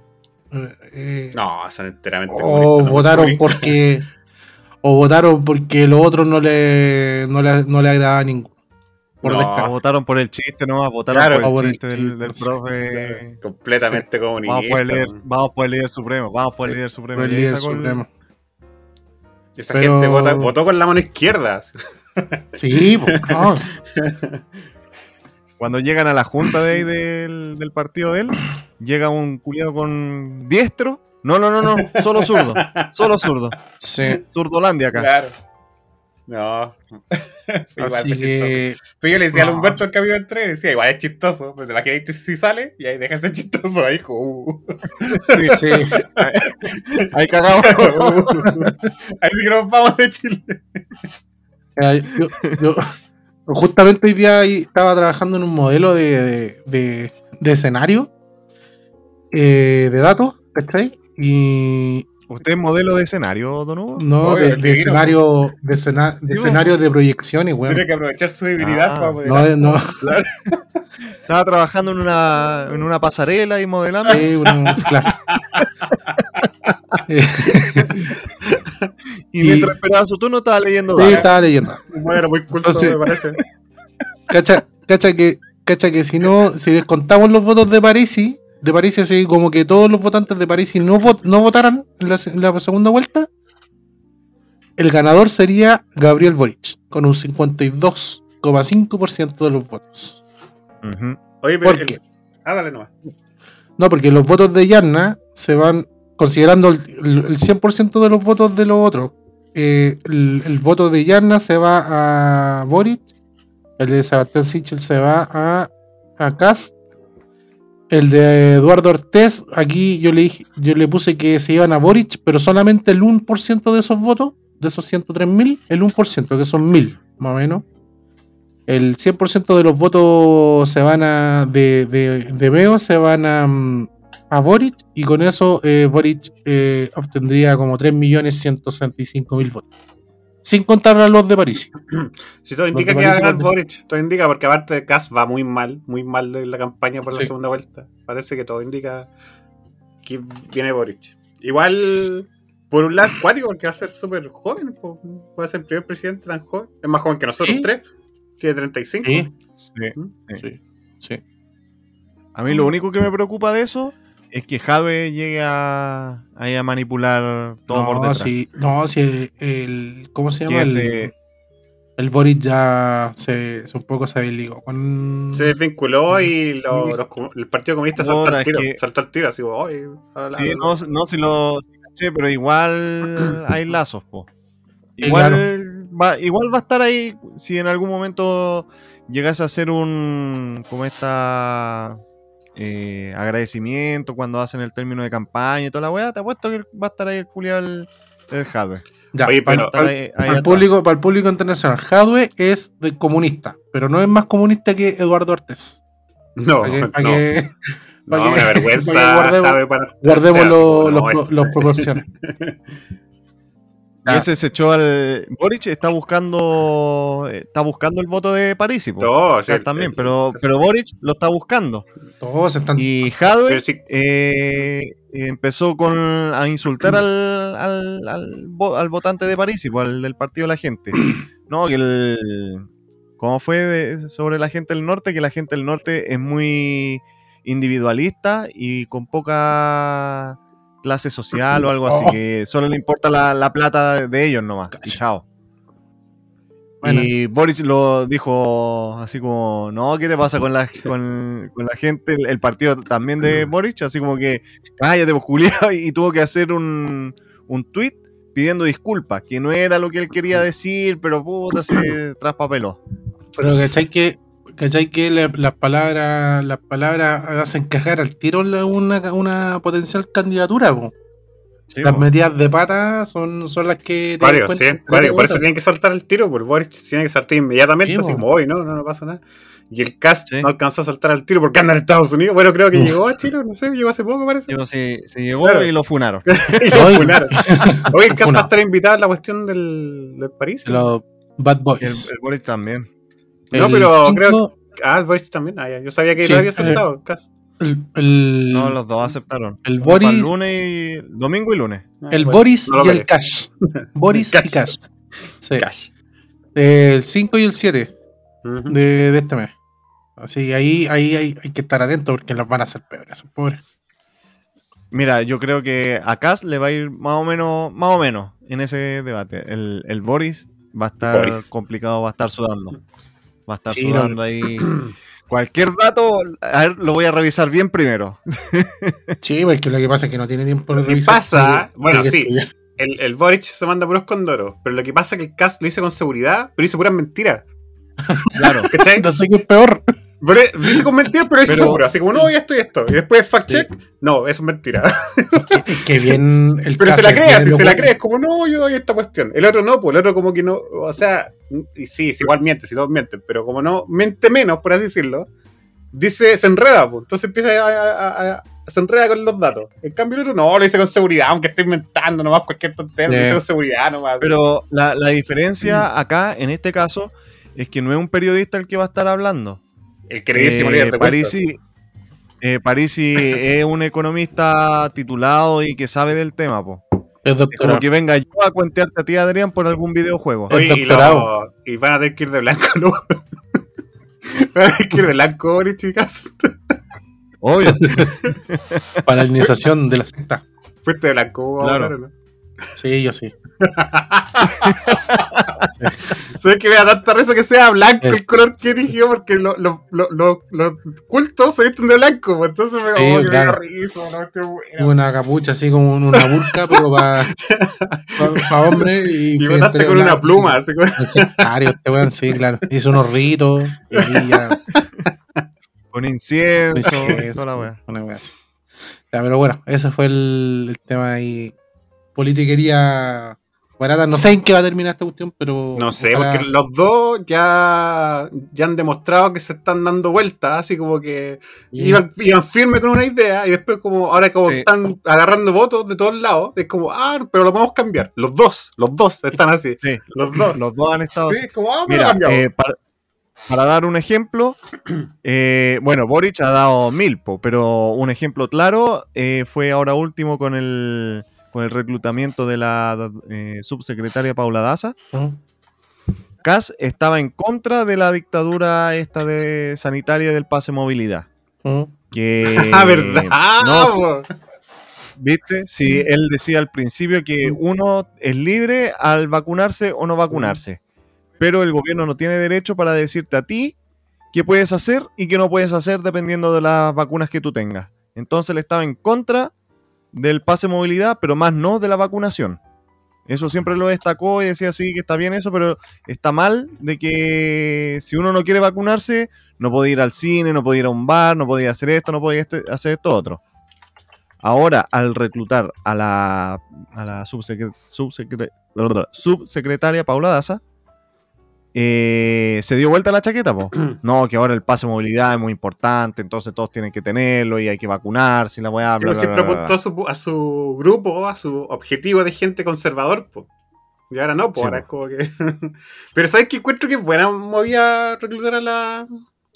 eh, No, son enteramente o votaron comunistas. porque o votaron porque los otros no le no le, no le agradaba a ninguno. Por No. Votaron por el chiste nomás, votaron Claro, por por el el chiste del, sí, profe. Completamente comunistas. Vamos por el líder, man. vamos por el líder supremo, vamos por el líder supremo. el líder supremo. Esa Pero- gente vota- votó con la mano izquierda. Sí, pues, no, Cuando llegan a la junta de ahí del, del partido de él, llega un culiado con diestro. No, no, no, no, solo zurdo, solo zurdo. sí. Zurdolandia acá. Claro. No. Igual, Así que Pero yo le decía No. al Humberto el capítulo del tren, decía, igual es chistoso. Pero te imaginas si sale y ahí deja de ser chistoso. Ahí como. uh. Sí, sí, ahí cagado. ahí sí que nos vamos de Chile. eh, yo, yo justamente hoy día ahí estaba trabajando en un modelo de, de, de- de escenario eh, de datos, ¿cachai? Y, ¿Usted es modelo de escenario, Don Hugo? No, de, escenario, de, escena- de Sí, escenario de proyecciones, weón. Tiene que aprovechar su debilidad Ah, para poder. No, no, Estaba trabajando en una, en una pasarela y modelando. sí, bueno, claro. Y y- mientras esperaba su turno, estaba leyendo sí, estaba leyendo. Bueno, muy culto, Entonces- me parece. Cacha, cacha que, cacha que si no, si descontamos los votos de Parisi, de Parisi así como que todos los votantes de Parisi no, vot- no votaran en la, se- en la segunda vuelta, el ganador sería Gabriel Boric, con un 52,5% de los votos. Oye, pero. ¿Por el- qué? Ah, dale nomás. No, porque los votos de Yarna se van considerando el, el- el 100% de los votos de los otros. Eh, el, el voto de Yarna se va a Boric, el de Sebastián Sichel se va a, a el de Eduardo Ortiz, aquí yo le, dije- yo le puse que se iban a Boric, pero solamente el 1% de esos votos, de esos 103.000, el 1%, que son 1.000, más o menos. El 100% de los votos se van a. de, de, de Veo se van a, mm, a Boric y con eso eh, Boric eh, obtendría como 3.165.000 votos. Sin contar a los de París. Si todo indica que va a ganar Boric, todo indica, porque aparte de Kass va muy mal, muy mal de la campaña por la segunda vuelta. Parece que todo indica que viene Boric. Igual, por un lado, cuático, porque va a ser súper joven, po. puede ser el primer presidente tan joven. Es más joven que nosotros Sí. tres. Tiene 35. Sí, Sí. sí, sí. A mí lo único que me preocupa de eso es que Jadwe llegue a, ahí a manipular todo por No, detrás. sí, no, sí, el. ¿Cómo se llama? El, ese- el Boric ya se, se un poco se desligó con. Se desvinculó y lo- los el Partido Comunista saltó al es tiro. que- Saltó al tiro, así, "Oye, ahora la- Sí, no, no si lo si caché, pero igual hay lazos, po. Igual, va, igual va a estar ahí si en algún momento llegase a hacer un como esta eh, agradecimiento cuando hacen el término de campaña y toda la weá, te apuesto que va a estar ahí el culiado del, del hardware. Ya, Oye, para, pero- Estar ahí- ahí para el público, para el público internacional, Jadwe es de comunista, pero no es más comunista que Eduardo Ortiz. No, Para que, no. que- No, para que- una vergüenza. para que guardemos, los, este- los proporciones. Y Ah. ese se echó al. Boric está buscando. Está buscando el voto de París, también, el- pero, pero Boric lo está buscando. Todos están. Y sí, eh, empezó con a insultar al, al, al vo- al votante de París, al del partido de la gente. No, que el. ¿Cómo fue de- sobre la gente del norte? Que la gente del norte es muy individualista y con poca clase social o algo así, Oh. que solo le importa la, la plata de ellos nomás. Y chao. Bueno. Y Boris lo dijo así como, no, ¿qué te pasa con la, con, con la gente? El, el partido también de Boric, así como que, cállate, pues, culiao", y tuvo que hacer un, un tweet pidiendo disculpas, que no era lo que él quería decir, pero puta, se traspapeló. Pero ¿cachai que, cachai que la- las palabras las palabras hacen cagar al tiro la- una, una potencial candidatura? po? Sí, las po. metidas de pata son, son las que encuentran sí, te Por eso tienen que saltar el tiro, por Boris tiene que saltar inmediatamente, Sí, así po. como hoy, no, no, no pasa nada. Y el cast Sí. no alcanzó a saltar al tiro porque anda en Estados Unidos. Bueno, creo que Uf. llegó a Chile, no sé, llegó hace poco, parece. Digo, se, se llegó Claro. y lo funaron. Y lo Oye. funaron. Oye, el cast va a estar invitado a la cuestión del, del París. Los Bad El, Boys. el Boris también. No, El pero cinco- creo- Ah, el Boris también. Ah, ya. Yo sabía que Sí, lo había eh, cast. el, el- No, los dos aceptaron. el Uno para Boris, lunes y domingo y lunes. Ah, el bueno, Boris no y el. Cash. Boris Cash. y Cash. Sí. Cash. El 5 y el 7 Ujú. de, de este mes. Así que ahí, ahí hay, hay que estar atentos porque los van a hacer peores, pobres. Mira, yo creo que a Kass le va a ir más o menos, más o menos en ese debate. El, el Boris va a estar Boris. complicado, va a estar sudando. Va a estar Sí, sudando ahí. Cualquier dato, a ver, lo voy a revisar bien primero. Sí, porque lo que pasa es que no tiene tiempo de Lo que revisar. pasa- bueno, sí. El, el Boric se manda puros condoros. Pero lo que pasa es que el cast lo hizo con seguridad, pero hizo puras mentiras. Claro. ¿Cachai? No sé qué es peor. Pero, hizo con mentiras, pero Pero- seguro. Así como, no, y esto y esto. Y después fact check. No, eso es mentira. Es que bien el Pero se la es bien así se la cree. Es como, no, yo doy esta cuestión. El otro no, pues el otro como que no. O sea, y sí, sí, igual miente, si todos mienten. Pero como no, miente menos, por así decirlo. Dice, se enreda, pues. Entonces empieza a, a- a- a- se enreda con los datos. En cambio, el otro no, lo hice con seguridad, aunque esté inventando nomás cualquier tontería. Lo Sí. hice con seguridad nomás. Pero la, la diferencia acá, en este caso, es que no es un periodista el que va a estar hablando. El queridísimo Eh, líder de Parisi, eh, Parisi es un economista titulado y que sabe del tema, po. Es Es como doctorado. que venga yo a cuentearte a ti, Adrián, por algún videojuego. Eh, Oye, y, doctorado. lo- y van a tener que ir de blanco, ¿no? van a tener que ir de blanco, Boris, chicas. Obvio. Para la iniciación de la secta. Fuiste de blanco, Claro. ahora, ¿no? Sí, yo sí. Sabes que me da tanta risa que sea blanco el color que eligió porque los lo, lo, lo- cultos se visten de blanco, pues, entonces me, Sí, oh, me claro. risa, ¿no? Qué. Una capucha así como una burka, pero para hombre. Y, con una pluma, sí, así como- sectario, este weón, sí, claro. Hizo unos ritos. Y ya. Con incienso, Sí, toda la wea. una wea así. Ya, pero bueno, ese fue el, el tema ahí. Politiquería barata. No sé en qué va a terminar esta cuestión, pero. No sé, ojalá- porque los dos ya, ya han demostrado que se están dando vueltas, así como que iban, iban firme con una idea y después como ahora como Sí. están agarrando votos de todos lados, es como, ah, pero lo podemos cambiar. Los dos, los dos están así. Sí, Los dos. los dos han estado Sí, así. es como, ah, Mira, cambiamos. eh, para, para dar un ejemplo, eh, bueno, Boric ha dado milpo, pero un ejemplo claro eh, fue ahora último con el, con el reclutamiento de la eh, subsecretaria Paula Daza. ¿no? Cas estaba en contra de la dictadura esta de sanitaria del pase movilidad. ¿no? Que, ah, verdad. no, sí. ¿Viste? Sí, él decía al principio que uno es libre al vacunarse o no vacunarse, pero el gobierno no tiene derecho para decirte a ti qué puedes hacer y qué no puedes hacer dependiendo de las vacunas que tú tengas. Entonces él estaba en contra del pase movilidad, pero más no de la vacunación. Eso siempre lo destacó y decía sí que está bien eso, pero está mal de que si uno no quiere vacunarse, no puede ir al cine, no puede ir a un bar, no podía hacer esto, no podía este- hacer esto otro. Ahora, al reclutar a la, a la subsecre- subsecre- subsecretaria Paula Daza, eh, se dio vuelta la chaqueta, po. No, que ahora el pase de movilidad es muy importante, entonces todos tienen que tenerlo y hay que vacunarse y la weá, Pero bla, bla, apuntó a su, a su grupo, a su objetivo de gente conservador, po. Y ahora no, pues Sí, ahora es po. como que. Pero ¿sabes qué encuentro que es buena movida reclutar a la,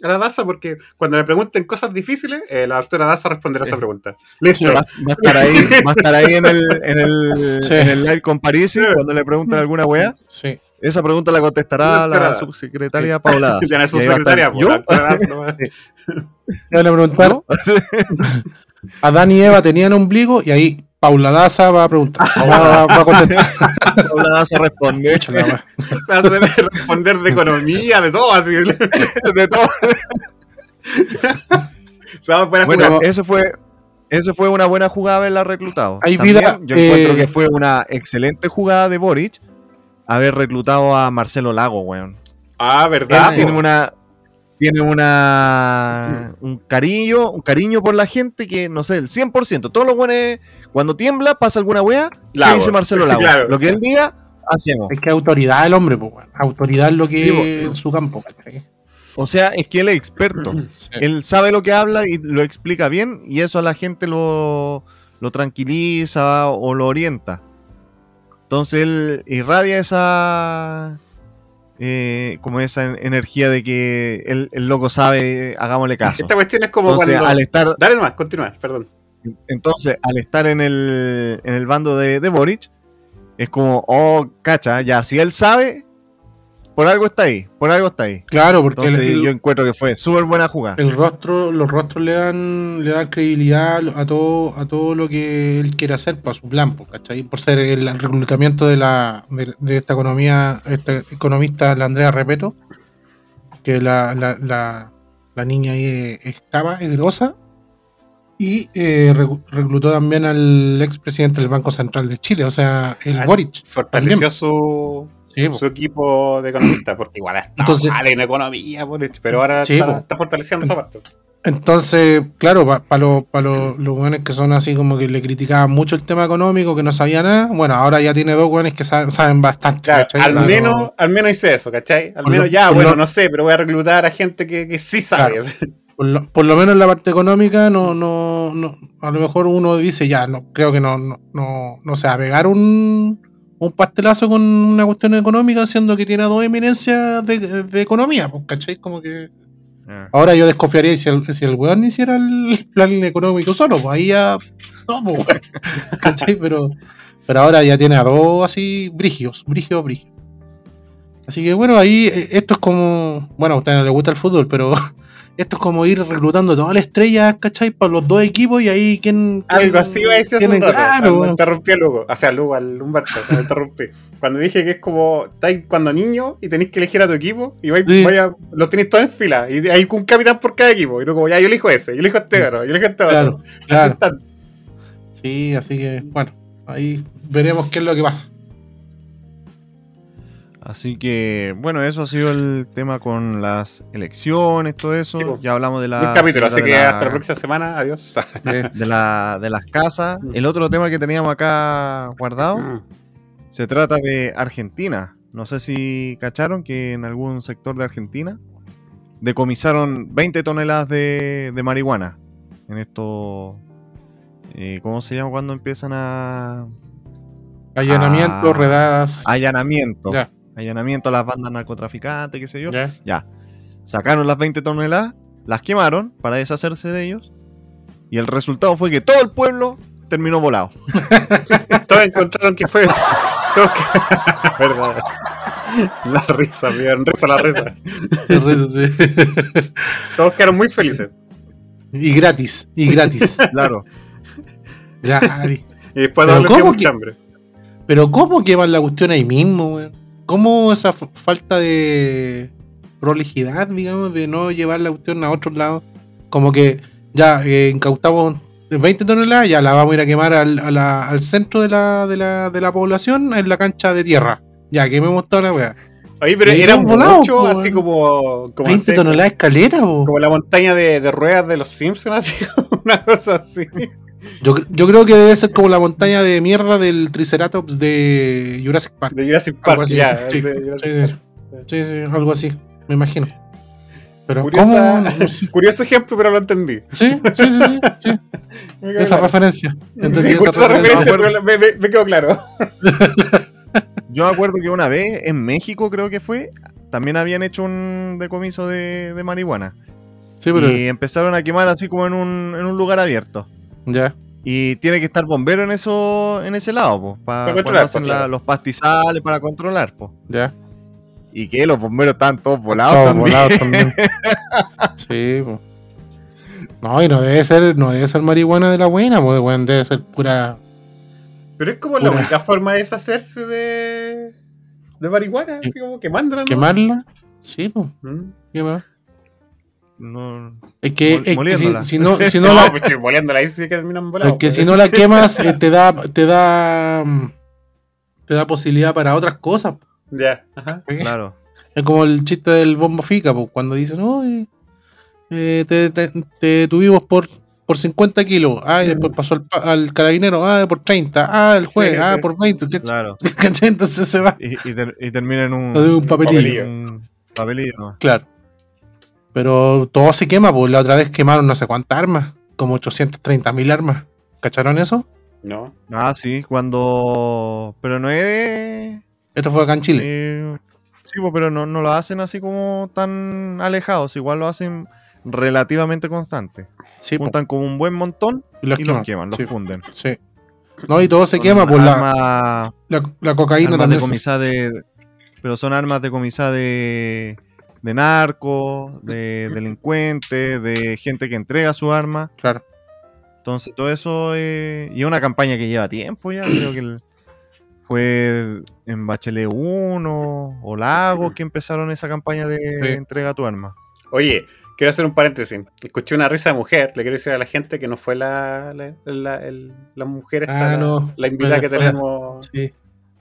a la DASA? Porque cuando le pregunten cosas difíciles, eh, la doctora DASA responderá a esa Eh. pregunta. Listo. Va, va a estar ahí, va a estar ahí en el, en el, Sí. en el live con Parisi cuando le pregunten alguna weá. Sí. Esa pregunta la contestará la subsecretaria Paula. Ya no subsecretaria, ¿Yo? van a preguntar. Adán y Eva tenían ombligo y ahí Paula Daza va a preguntar. Va, va a contestar. Paula Daza responde. Hacer responder de economía, de todo, así. De todo. Se va a poner a Bueno, jugar. ese fue, ese fue una buena jugada haberla reclutado. Hay vida, yo encuentro eh, que fue una excelente jugada de Boric haber reclutado a Marcelo Lago, weón. Ah, Él ¿verdad? tiene una tiene una un cariño, un cariño por la gente que no sé, el 100%, todos los buenos cuando tiembla pasa alguna wea, ¿qué Lago. dice Marcelo Lago? Claro. Lo que él diga, hacemos. Es que autoridad el hombre, pues, weón. Autoridad es lo que Sí, es en su campo, ¿cachai? O sea, es que él es experto. Sí. Él sabe lo que habla y lo explica bien y eso a la gente lo, lo tranquiliza o lo orienta. Entonces él irradia esa eh, como esa en- energía de que el, el loco sabe, hagámosle caso. Esta cuestión es como Entonces cuando. al estar, Dale nomás, continúa, perdón. entonces al estar en el, en el bando de, de Boric, es como, oh, cacha, ya, si él sabe, por algo está ahí, por algo está ahí. Claro, porque Entonces el- yo encuentro que fue súper buena jugada. el rostro, los rostros le dan, le dan credibilidad a todo, a todo lo que él quiere hacer para su plan, pues, ¿cachai? Por ser el reclutamiento de la, de, de esta economía, esta economista, la Andrea Repeto, que la, la, la, la niña ahí eh, estaba, es grosa, y eh, reclu- reclutó también al expresidente del Banco Central de Chile, o sea, el Ah, Boric. Fortaleció También. su, Sí, su equipo de economistas, porque igual está Entonces- mal en economía, pero ahora Sí, está, fortaleciendo esa parte. Entonces, claro, para los pa los los weones que son así como que le criticaban mucho el tema económico, que no sabía nada, bueno, ahora ya tiene dos weones que saben, saben bastante. Al, Claro. menos, al menos hice eso, ¿cachai? Al Por menos lo- ya, bueno, lo- no sé, pero voy a reclutar a gente que, que sí sabe. Por lo, por lo menos en la parte económica, no, no, no, a lo mejor uno dice, ya, no, creo que no, no, no, no se va a pegar un, un pastelazo con una cuestión económica, siendo que tiene dos eminencias de, de economía, pues, ¿cachai? Como que Ah. ahora yo desconfiaría si el, si el weón hiciera el plan económico solo, pues ahí ya, no, pues, weón, ¿cachai? Pero, pero ahora ya tiene a dos así, brigios, brigios, brigios. Así que bueno, ahí eh, esto es como, bueno, a usted no le gusta el fútbol, pero esto es como ir reclutando todas las estrellas, ¿cachai? Para los dos equipos y ahí quién... Algo así va a decir hace un rato. claro. Cuando interrumpí a Lugo. O sea, Lugo, al Humberto, cuando interrumpí. Cuando dije que es como, estáis cuando niño y tenéis que elegir a tu equipo y vais, Sí. vaya, los tenéis todos en fila. Y hay un capitán por cada equipo. Y tú como, ya, yo elijo ese, yo elijo este otro, yo elijo este otro. Claro, claro. Sí, así que bueno, ahí veremos qué es lo que pasa. Así que, bueno, eso ha sido el tema con las elecciones, todo eso. Sí, pues. ya hablamos de la. Buen capítulo, así que la- hasta la próxima semana. Adiós. De, la, de las casas. Mm. El otro tema que teníamos acá guardado Mm. se trata de Argentina. No sé si cacharon que en algún sector de Argentina decomisaron 20 toneladas de, de marihuana. En esto. eh, ¿Cómo se llama cuando empiezan a. allanamiento, Ah, redadas. Allanamiento. Ya. Allanamiento a las bandas narcotraficantes, qué sé yo. ya. Sacaron las 20 toneladas, las quemaron para deshacerse de ellos. Y el resultado fue que todo el pueblo terminó volado. Todos encontraron que fue. Verdad. La risa, bien, risa la risa. El rezo, sí. Todos quedaron muy felices. y gratis, y gratis. Claro. Gratis. Y después dio ¿cómo que- hambre. Pero ¿cómo queman la cuestión ahí mismo, weón? ¿Cómo esa falta de prolijidad, digamos, de no llevar la cuestión a otros lados? Como que ya eh, incautamos 20 toneladas, ya la vamos a ir a quemar al, a la- al centro de la, de, la, de la población en la cancha de tierra. Ya, quememos toda la weá. Oye, pero era volados, mucho, po, así como. como 20 hacer- toneladas po. Como la montaña de, de ruedas de los Simpsons, así una cosa así. Yo, yo creo que debe ser como la montaña de mierda del Triceratops de Jurassic Park. De Jurassic Algo Park, así. ya. Sí, Jurassic sí. Park. Sí, sí, algo así, me imagino. Pero Curiosa- ¿cómo? No sé. Curioso ejemplo, pero lo entendí. Sí, sí, sí, sí, sí. Esa referencia. Entendí Sí, esa referencia. referencia, No, pero me, me- me quedó claro. Yo me acuerdo que una vez en México, creo que fue, también habían hecho un decomiso de, de marihuana. Sí, pero Y empezaron a quemar así como en un, en un lugar abierto. Ya. Y tiene que estar bombero en eso en ese lado, pues, Para para cuando controlar, hacen la- los pastizales para controlar, pues. Ya. Y que los bomberos estaban todos volados Todos también. volados también. Sí, po. No, y no debe ser, no debe ser marihuana de la buena, pues weón, debe ser pura. Pero es como la única forma de deshacerse de, de marihuana, así como quemándola. ¿no? ¿Quemarla? Sí, pues. Mm. ¿Qué más? No, Es que, es que si, si no, si no No, la, pues moliéndola ahí sí que terminan volados. es que pues. si no la quemas, eh, te da, te da, mm, te da posibilidad para otras cosas. Ya, ajá. claro. Es como el chiste del bombo fica, pues, cuando dicen, no, eh, eh, te, te, te tuvimos por, por 50 kilos, ah, y después pasó al, al carabinero, ah, por 30, ah, el juez, Sí, ah, sí. por 20, ¿cachai? Claro. Entonces se va. Y, y ter- y termina en un, Lo de un papelillo. papelillo. un papelillo. Claro. Pero todo se quema, pues la otra vez quemaron no sé cuántas armas, como 830 mil armas. ¿Cacharon eso? No. Ah, sí, cuando. Pero no es de. Esto fue acá en Chile. eh, sí, pues, pero no, no lo hacen así como tan alejados. Igual lo hacen relativamente constante. Sí, Juntan como un buen montón y los y queman. los queman, los Sí, funden. sí. No, y todo se Son quema, pues la, la, la cocaína armas también. de. Pero son armas de comisá de. De narcos, de delincuentes, de gente que entrega su arma. Claro. Entonces, todo eso. eh, y es una campaña que lleva tiempo ya. Creo que el- fue en Bachelet 1 o Lagos que empezaron esa campaña de Sí. entrega tu arma. Oye, quiero hacer un paréntesis. Escuché una risa de mujer. Le quiero decir a la gente que no fue la, la, la, el- la mujer esta, Ah, la- no. la invitada que tenemos. Sí.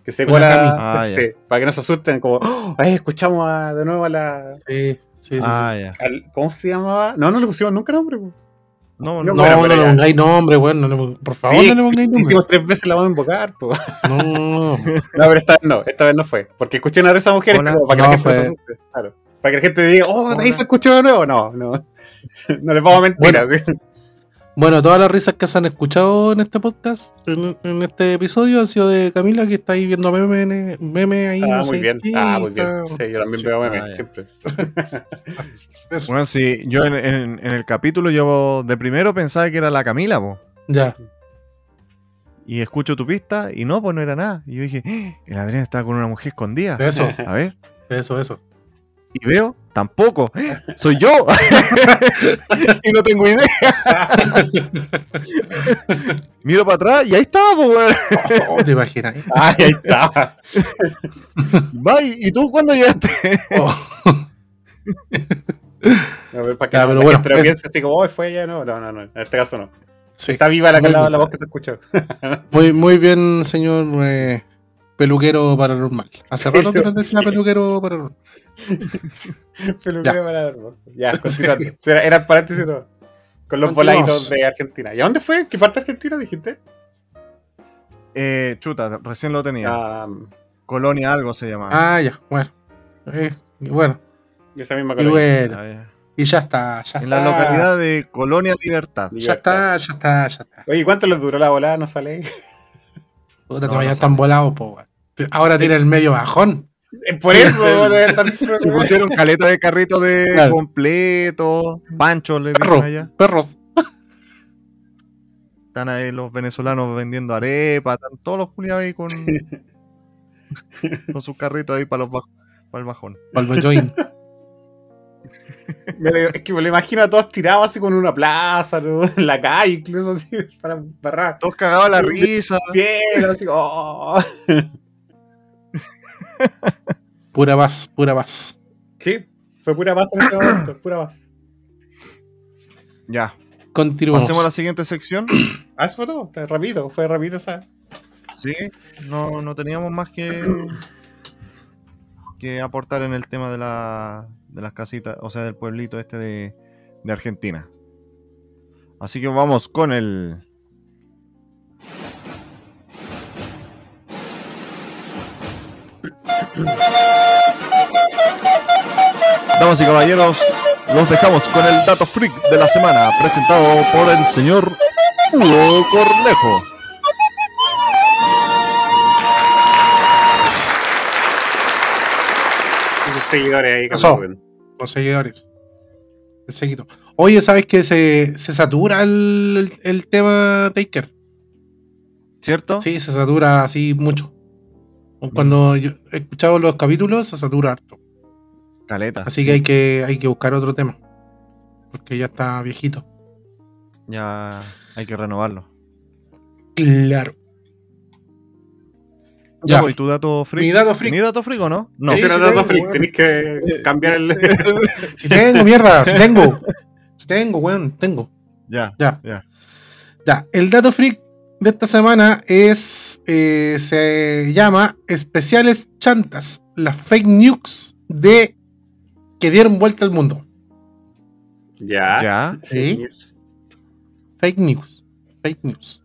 Que se cuela. Ah, sí, para que no se asusten, como, "Oh, ay, escuchamos a- de nuevo a la. Sí, sí, sí. Ah, ya. al- ¿Cómo se llamaba? No, no le pusimos nunca nombre. po. No, No, no. No, bueno, no pero le pongáis nombre, weón. no por favor, Sí, no le pongáis nombre. Hicimos tres veces la vamos a invocar. po. No, No, pero esta vez no, esta vez no fue. Porque escuché una de mujeres Hola. como para que No, la gente se fue- asuste. Claro. Para que la gente diga, oh, de ahí se escuchó de nuevo. No, no. No les vamos a mentir. Bueno, así. Bueno, todas las risas que se han escuchado en este podcast, en, en este episodio, han sido de Camila, que está ahí viendo memes meme ahí. Ah, no muy sé bien. qué, Ah, muy bien. Sí, yo también Sí. veo memes, Ah, siempre. eso. Bueno, sí, yo en, en- en el capítulo yo de primero pensaba que era la Camila, po. Ya. Y escucho tu pista y no, pues no era nada. Y yo dije, "Eh, el Adrián estaba con una mujer escondida. Eso, A ver. eso, eso. Y veo, tampoco. Soy yo. y no tengo idea. Miro para atrás y ahí estaba, pues, weón. Oh, te imaginas. Ah, ahí está. Bye. ¿Y tú cuándo llegaste? Oh, A ver, para que Ya, no- pero la bueno, no es- así como, oh, fue ella. No, no, no, no. En este caso no. sí. Está viva la voz que se escuchó. Muy, muy bien, señor eh, peluquero paranormal. Hace rato que no decía peluquero paranormal. Peluquero para dar voz. Ya, continuando. Sí, Era, era el paréntesis y todo. Con los voladitos de Argentina. ¿Y a dónde fue? ¿Qué parte de Argentina dijiste? Eh, chuta, recién lo tenía. Ah, Colonia algo se llama. Ah, ya, bueno. Eh, y bueno, esa misma y cosa. bueno. A ver. Y ya está, ya En está. la localidad de Colonia Libertad. Ya está, ya está, ya está. Oye, ¿cuánto les duró la volada? ¿No sale? Puta, No, te vayas no tan volado, po, weón. Ahora tiene el medio bajón. Eh, Por eso Se pusieron caleta de carrito de Claro. completo, pancho les dicen Perro, allá. perros. Están ahí los venezolanos vendiendo arepas, están todos los culiados ahí con, con sus carritos ahí para los baj- para el bajón. Me lo- Es que me lo imagino a todos tirados así con una plaza, ¿no? en la calle, incluso así, para barrar. Todos cagados a la risa. Cielo, así, oh. Pura paz, pura paz. Sí, fue pura paz en este momento, pura paz. Ya, Continuamos. pasemos a la siguiente sección. Ah, eso fue todo, fue rápido, fue rápido, ¿sabes? Sí, no, no teníamos más que, que aportar en el tema de, la, de las casitas, o sea, del pueblito este de, de Argentina. Así que vamos con el... Damas y caballeros, los dejamos con el dato freak de la semana, presentado por el señor Hugo Cornejo. Seguidores ahí. Los seguidores. El seguito. Oye, ¿sabes que se, se satura el, el- el tema Taker? ¿Cierto? Sí, se satura así mucho. Cuando yo he escuchado los capítulos, se satura harto. Caleta. Así que hay que hay que buscar otro tema. Porque ya está viejito. Ya hay que renovarlo. Claro. Ya, ¿y tu dato freak? Mi dato freak. ¿Mi dato freak o no? No. Sí, si tengo, freak, tenés que cambiar el. Si tengo, mierda, si tengo. Si tengo, weón, tengo. Ya. Ya. Ya. Ya, el dato freak de esta semana es. eh, se llama Especiales Chantas, las fake news de que dieron vuelta al mundo. ya. Ya. ¿Sí? Fake news. Fake news. Ya.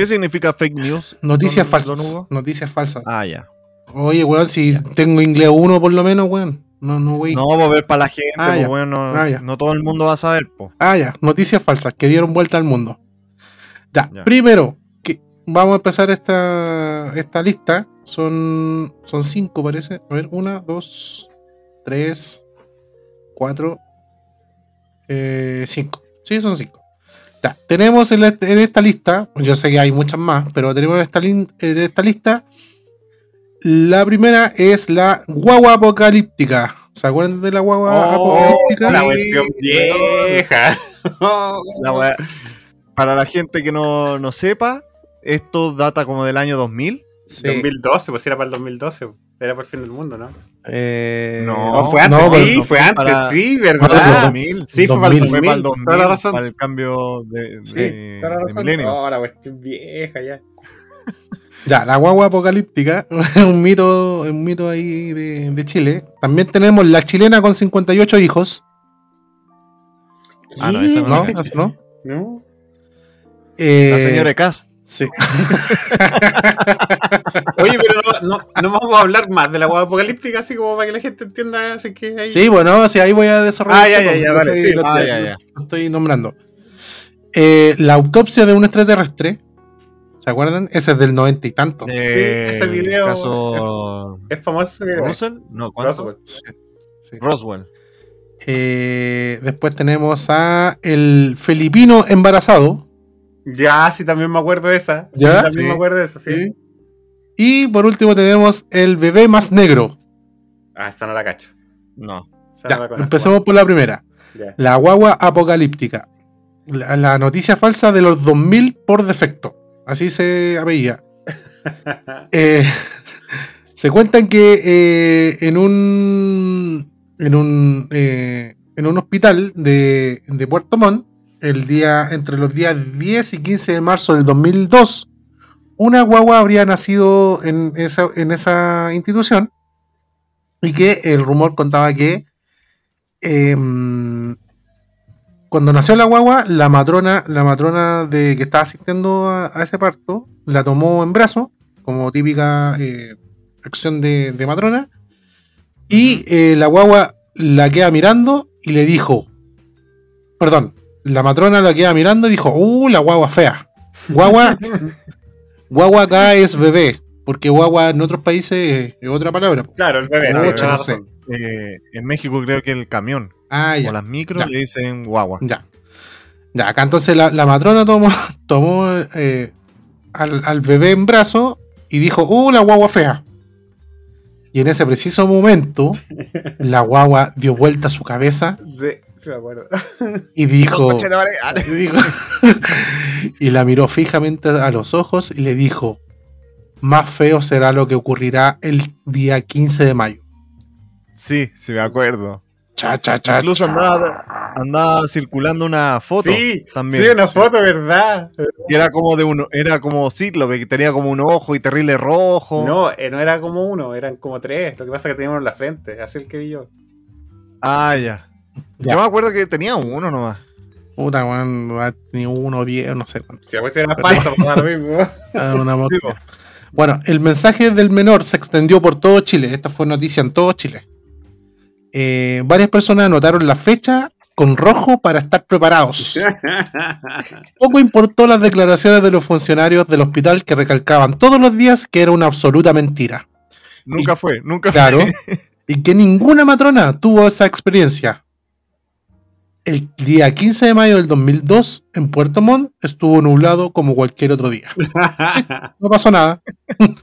¿Qué significa fake news? Noticias don- falsas. don? Noticias falsas. Ah, ya. Oye, weón, si tengo inglés 1 por lo menos, weón. No, no, güey. No, va a ver para la gente, Ah, pues, bueno, Ah, no todo el mundo va a saber, pues. Ah, ya, noticias falsas que dieron vuelta al mundo. Ya, Ya. primero, que vamos a empezar esta, esta lista. Son, son cinco, parece. A ver, una, dos, tres, cuatro, eh, cinco. Sí, son cinco. Ya, tenemos en, la- en esta lista, yo sé que hay muchas más, pero tenemos en esta, lin- en esta lista. La primera es la guagua apocalíptica. ¿Se acuerdan de la guagua Oh, apocalíptica? la cuestión vieja. La para la gente que no, no sepa, esto data como del año 2000. Sí. 2012, pues era para el 2012. Era el fin del mundo, ¿no? Eh, No, No, fue antes, no, sí, no fue fue antes, para- sí, No, ¿verdad? 2000. Sí, fue para el 2000. Fue para el 2000, 2000, toda la razón. para el cambio de, Sí, de- Toda la de razón. la cuestión vieja ya. Ya, la guagua apocalíptica, un mito, un mito ahí de, de Chile. También tenemos la chilena con 58 hijos. Ah, no, esa ¿No? no. ¿Eso no? ¿No? Eh, La señora Cas. Sí. Oye, pero no, no, no vamos a hablar más de la guagua apocalíptica, así como para que la gente entienda. Así que ahí. Sí, bueno, sí, ahí voy a desarrollar. Ah, ya, ya, sí. lo Ah, estoy- ya, ya. lo estoy nombrando. Eh, la autopsia de un extraterrestre. ¿Se acuerdan? Ese es del noventa y tanto. Eh, ese video- Caso Es famoso ese video. Russell. No, ¿cuánto? Roswell. Sí, sí. Roswell. Eh, después tenemos a el filipino embarazado. Ya, sí, también me acuerdo de esa. Sí, también Sí. me acuerdo de esa, sí. Y por último tenemos el bebé más negro. Ah, esa no la cacho. No. Esa Ya, no la conozco. empecemos por la primera. La guagua apocalíptica. La, la noticia falsa de los 2000 por defecto. Así se apellida. Eh, se cuentan que eh, en un en un eh, en un hospital de, de Puerto Montt el día entre los días 10 y 15 de marzo del 2002 una guagua habría nacido en esa, en esa institución y que el rumor contaba que em, cuando nació la guagua, la matrona, la matrona de que estaba asistiendo a, a ese parto, la tomó en brazo, como típica eh, acción de, de matrona, y eh, la guagua la queda mirando y le dijo, perdón, la matrona la queda mirando y dijo, uh, la guagua fea. Guagua, guagua acá es bebé, porque guagua en otros países es otra palabra. Claro, el bebé. Ocho, no razón. Eh, en México creo que el camión Ah, ya. o las micros Ya. le dicen guagua. Ya. Ya, acá entonces la, la matrona tomó, tomó eh, al, al bebé en brazo y dijo, ¡Uh, la guagua fea! Y en ese preciso momento, la guagua dio vuelta a su cabeza Sí, sí me acuerdo. y dijo. Ah, y dijo- y la miró fijamente a los ojos y le dijo, más feo será lo que ocurrirá el día 15 de mayo. Sí, sí me acuerdo. Cha, cha, cha, Incluso cha. andaba, andaba circulando una foto Sí, también. sí, una Sí. foto, ¿verdad? Y era como de uno, era como cíclope, que tenía como un ojo y terrible rojo. No, eh, no era como uno, eran como tres. Lo que pasa es que teníamos en la frente, así el que vi yo. Ah, ya. Ya. Yo me acuerdo que tenía uno nomás. Puta, weón, tenido uno, diez, no sé cuánto. Si pues lo mismo. Ah, una moto. Sí, po. Bueno, el mensaje del menor se extendió por todo Chile. Esta fue noticia en todo Chile. eh, varias personas anotaron la fecha con rojo para estar preparados. Poco importó las declaraciones de los funcionarios del hospital que recalcaban todos los días que era una absoluta mentira. Nunca fue, nunca Claro. fue. Y que ninguna matrona tuvo esa experiencia. El día 15 de mayo del 2002, en Puerto Montt, estuvo nublado como cualquier otro día. No pasó nada.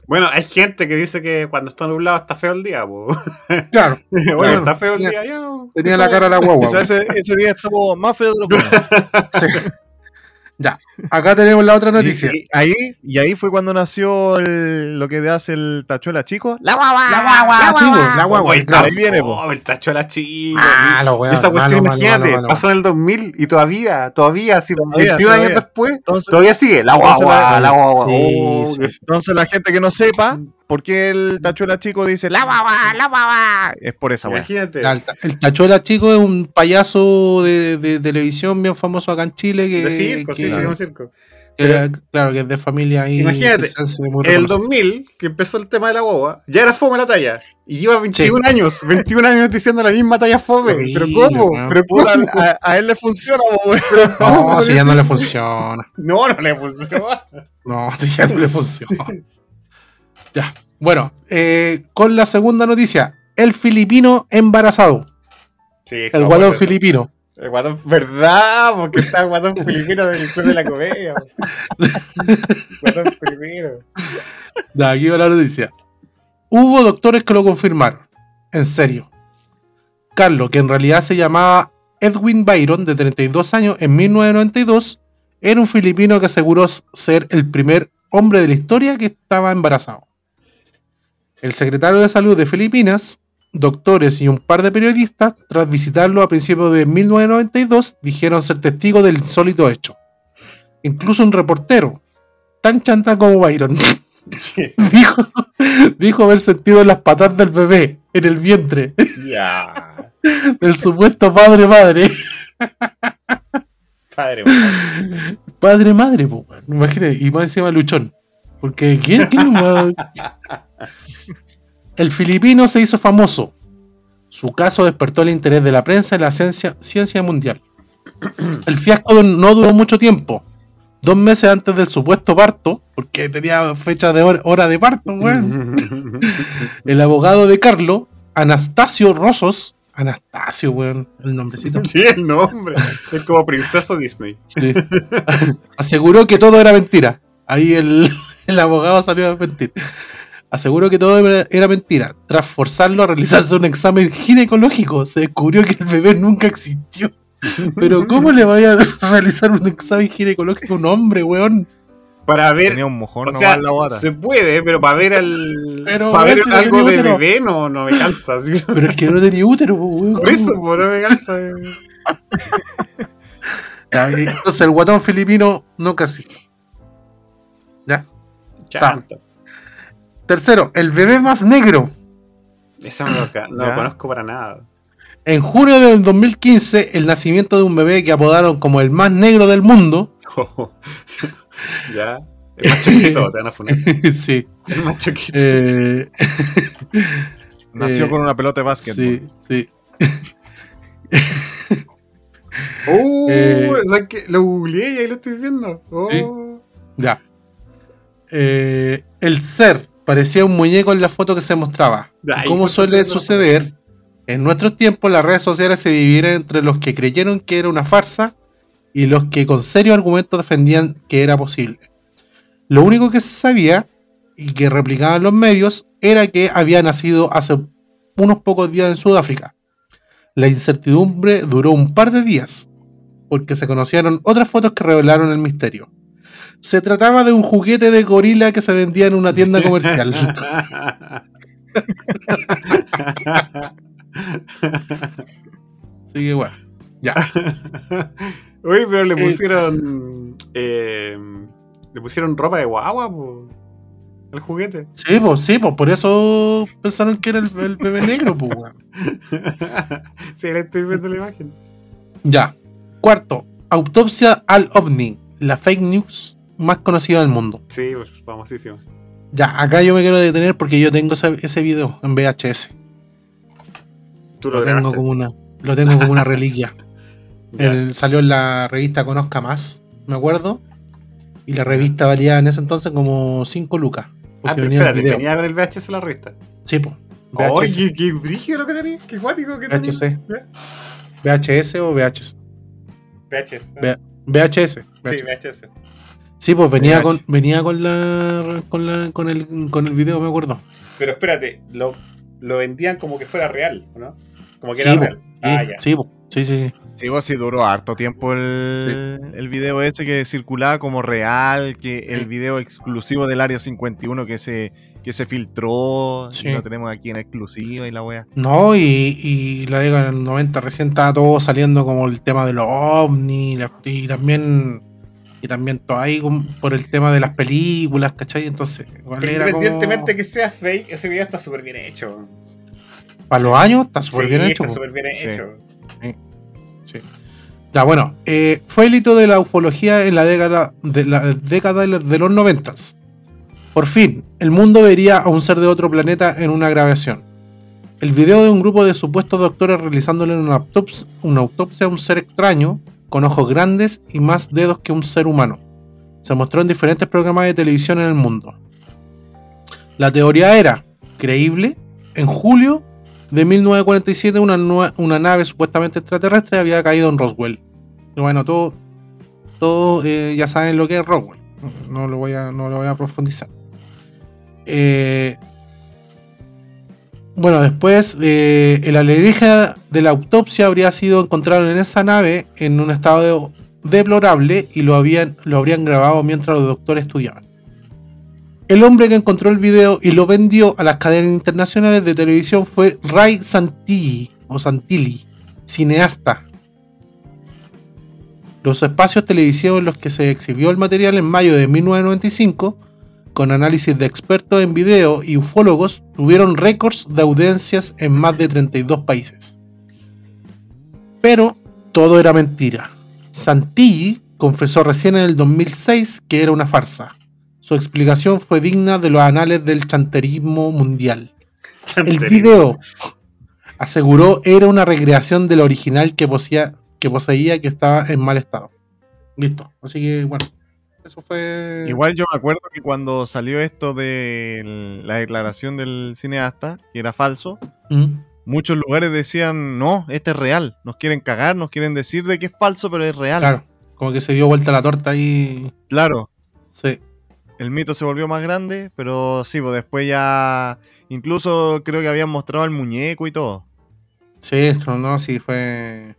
bueno, hay gente que dice que cuando está nublado está feo el día, po. Claro, Oye, Claro. está feo el Tenía- día ya. po. tenía la cara de la guagua. O sea, ese, ese día estuvo más feo de lo que Sí. Ya, acá tenemos la otra noticia. Y, y ahí, y ahí fue cuando nació el- lo que hace el tachuela chico. La La guagua, sí, po, la guagua. Oye, claro. ahí viene, po. Oh, el tacho de la chica. Malo, weón, Esa cuestión, malo, imagínate, malo, malo. pasó en el 2000 y todavía, todavía, así, Todavía, 21 años después, Entonces, todavía sigue. La guagua, la- la guagua. Sí, Oh, sí. entonces la gente que no sepa por qué el tachuela chico dice la guagua, la guagua, es por esa weá. Imagínate. El, el Tachuela Chico es un payaso de, de televisión bien famoso acá en Chile que, De circo, sí, que- sí, un circo. que- claro, que es de familia ahí. Imagínate, En el reconocida. 2000, que empezó el tema de la guagua, ya era fome la talla. Y lleva 21 años, 21 años diciendo la misma talla fome. Pero ¿cómo? Pero Puta, a, a él le funciona, weón. No, si ya no le funciona. No, no le funcionó. No, si ya no le funciona. Ya. Bueno, eh, con la segunda noticia. El filipino embarazado. Sí, El guatón filipino. El guatón, ¿verdad? Porque está el guatón filipino del club de la comedia. guatón filipino. Ya, aquí va la noticia. Hubo doctores que lo confirmaron. En serio. Carlos, que en realidad se llamaba Edwin Byron, de 32 años, en 1992, era un filipino que aseguró ser el primer hombre de la historia que estaba embarazado. El secretario de Salud de Filipinas, doctores y un par de periodistas, tras visitarlo a principios de 1992, dijeron ser testigos del insólito hecho. Incluso un reportero, tan chanta como Byron, dijo, dijo haber sentido las patas del bebé en el vientre Ya. del supuesto padre madre. Padre, madre, po. Imagínate, y más encima luchón. Porque ¿quién, quién? El filipino se hizo famoso. Su caso despertó el interés de la prensa y la ciencia, ciencia mundial. El fiasco no duró mucho tiempo. Dos meses antes del supuesto parto, porque tenía fecha de hora, hora de parto, weón. El abogado de Carlos, Anastasio Rosos, Anastasio, weón, el nombrecito. Sí, el nombre. Es como Princeso Disney. Sí. Aseguró que todo era mentira. Ahí el, el abogado salió a mentir. Aseguró que todo era mentira. Tras forzarlo a realizarse un examen ginecológico, se descubrió que el bebé nunca existió. Pero ¿cómo le vaya a realizar un examen ginecológico a un hombre, weón? Para ver. Tenía un mojón O sea, la bota. se puede, pero para ver al. Pero, para ver si no algo tenía de útero. bebé no, no me calza. así. Pero es que no tenía útero, weón. Por eso, po, no me calza. Ya, Entonces el guatón filipino no casi. Ya. Chanta. Tercero, el bebé más negro. Eso no no lo conozco para nada. En junio del 2015, el nacimiento de un bebé que apodaron como el más negro del mundo. ya. El más chiquito, te van a funar. sí. El más chiquito. eh, Nació eh, con una pelota de básquet. sí, sí. Uh, eh, o sea que lo googleé y ahí lo estoy viendo. Oh. Sí. Ya. Eh, el ser parecía un muñeco en la foto que se mostraba. Ay, Como ¿por qué suele suceder, en nuestros tiempos las redes sociales se dividieron entre los que creyeron que era una farsa y los que con serios argumentos defendían que era posible. Lo único que se sabía y que replicaban los medios era que había nacido hace unos pocos días en Sudáfrica. La incertidumbre duró un par de días, porque se conocieron otras fotos que revelaron el misterio. Se trataba de un juguete de gorila que se vendía en una tienda comercial. Así que bueno, ya. Oye, pero le Eh. pusieron. eh, le pusieron ropa de guagua, po, al juguete. Sí, pues, sí, pues por eso pensaron que era el, el bebé negro, pues, weón. sí, le estoy viendo la imagen. Ya. Cuarto, autopsia al ovni, la fake news más conocida del mundo. Sí, pues, famosísimo. Ya, acá yo me quiero detener porque yo tengo ese, ese video en VHS. Tú lo, Lo tengo como una, lo tengo como una reliquia. El- salió en la revista Conozca Más, me acuerdo. Y la revista valía en ese entonces como 5 lucas. Ah, Porque pero venía el espérate, video. venía con el VHS en la revista. Sí, pues. Oye, qué brígido lo que tenía. Qué guático que. Ya. VHS o VHS. VHS. Ve- VHS. Sí, VHS. Sí, pues venía con, venía con la, con la, con el, con el video, me acuerdo. Pero espérate, lo, lo vendían como que fuera real, ¿o ¿no? Como que Sí, era po, real. sí, Ah, ya. sí, po, sí, sí, sí. Sí, vos sí duró harto tiempo el, el video ese que circulaba como real, que el video exclusivo del Área 51 que se, que se filtró, Sí. y lo tenemos aquí en exclusiva y la wea. No, y, y la década del 90 recién estaba todo saliendo como el tema de los ovnis la- y también y también todo ahí por el tema de las películas, ¿cachai? Entonces, igual Pero era como... independientemente que sea fake, ese video está súper bien hecho. Para los años está súper Sí, bien hecho. Está súper bien Sí. hecho. Sí. Ya, bueno, eh, fue el hito de la ufología en la década de, la década de los- de los noventas. Por fin, el mundo vería a un ser de otro planeta en una grabación. El video de un grupo de supuestos doctores realizándole una autopsia, una autopsia a un ser extraño, con ojos grandes y más dedos que un ser humano. Se mostró en diferentes programas de televisión en el mundo. La teoría era creíble. En julio de 1947 una, una nave supuestamente extraterrestre había caído en Roswell. Y bueno, todo, todo eh, ya saben lo que es Roswell. No lo voy a, no lo voy a profundizar. Eh, bueno, después eh, el alienígena de la autopsia habría sido encontrado en esa nave en un estado de- deplorable y lo, habían, lo habrían grabado mientras los doctores estudiaban. El hombre que encontró el video y lo vendió a las cadenas internacionales de televisión fue Ray Santilli, o Santilli, cineasta. Los espacios televisivos en los que se exhibió el material en mayo de 1995, con análisis de expertos en video y ufólogos, tuvieron récords de audiencias en más de 32 países. Pero todo era mentira. Santilli confesó recién en el 2006 que era una farsa. Su explicación fue digna de los anales del chanterismo mundial. El video aseguró era una recreación del original que poseía, que poseía que estaba en mal estado. Listo. Así que bueno, eso fue. Igual yo me acuerdo que cuando salió esto de la declaración del cineasta, que era falso, Mm, muchos lugares decían, no, este es real, nos quieren cagar, nos quieren decir de que es falso, pero es real. Claro, como que se dio vuelta la torta ahí. Claro, Sí. el mito se volvió más grande, pero sí, pues después ya, incluso creo que habían mostrado el muñeco y todo. Sí, no, no, sí, fue.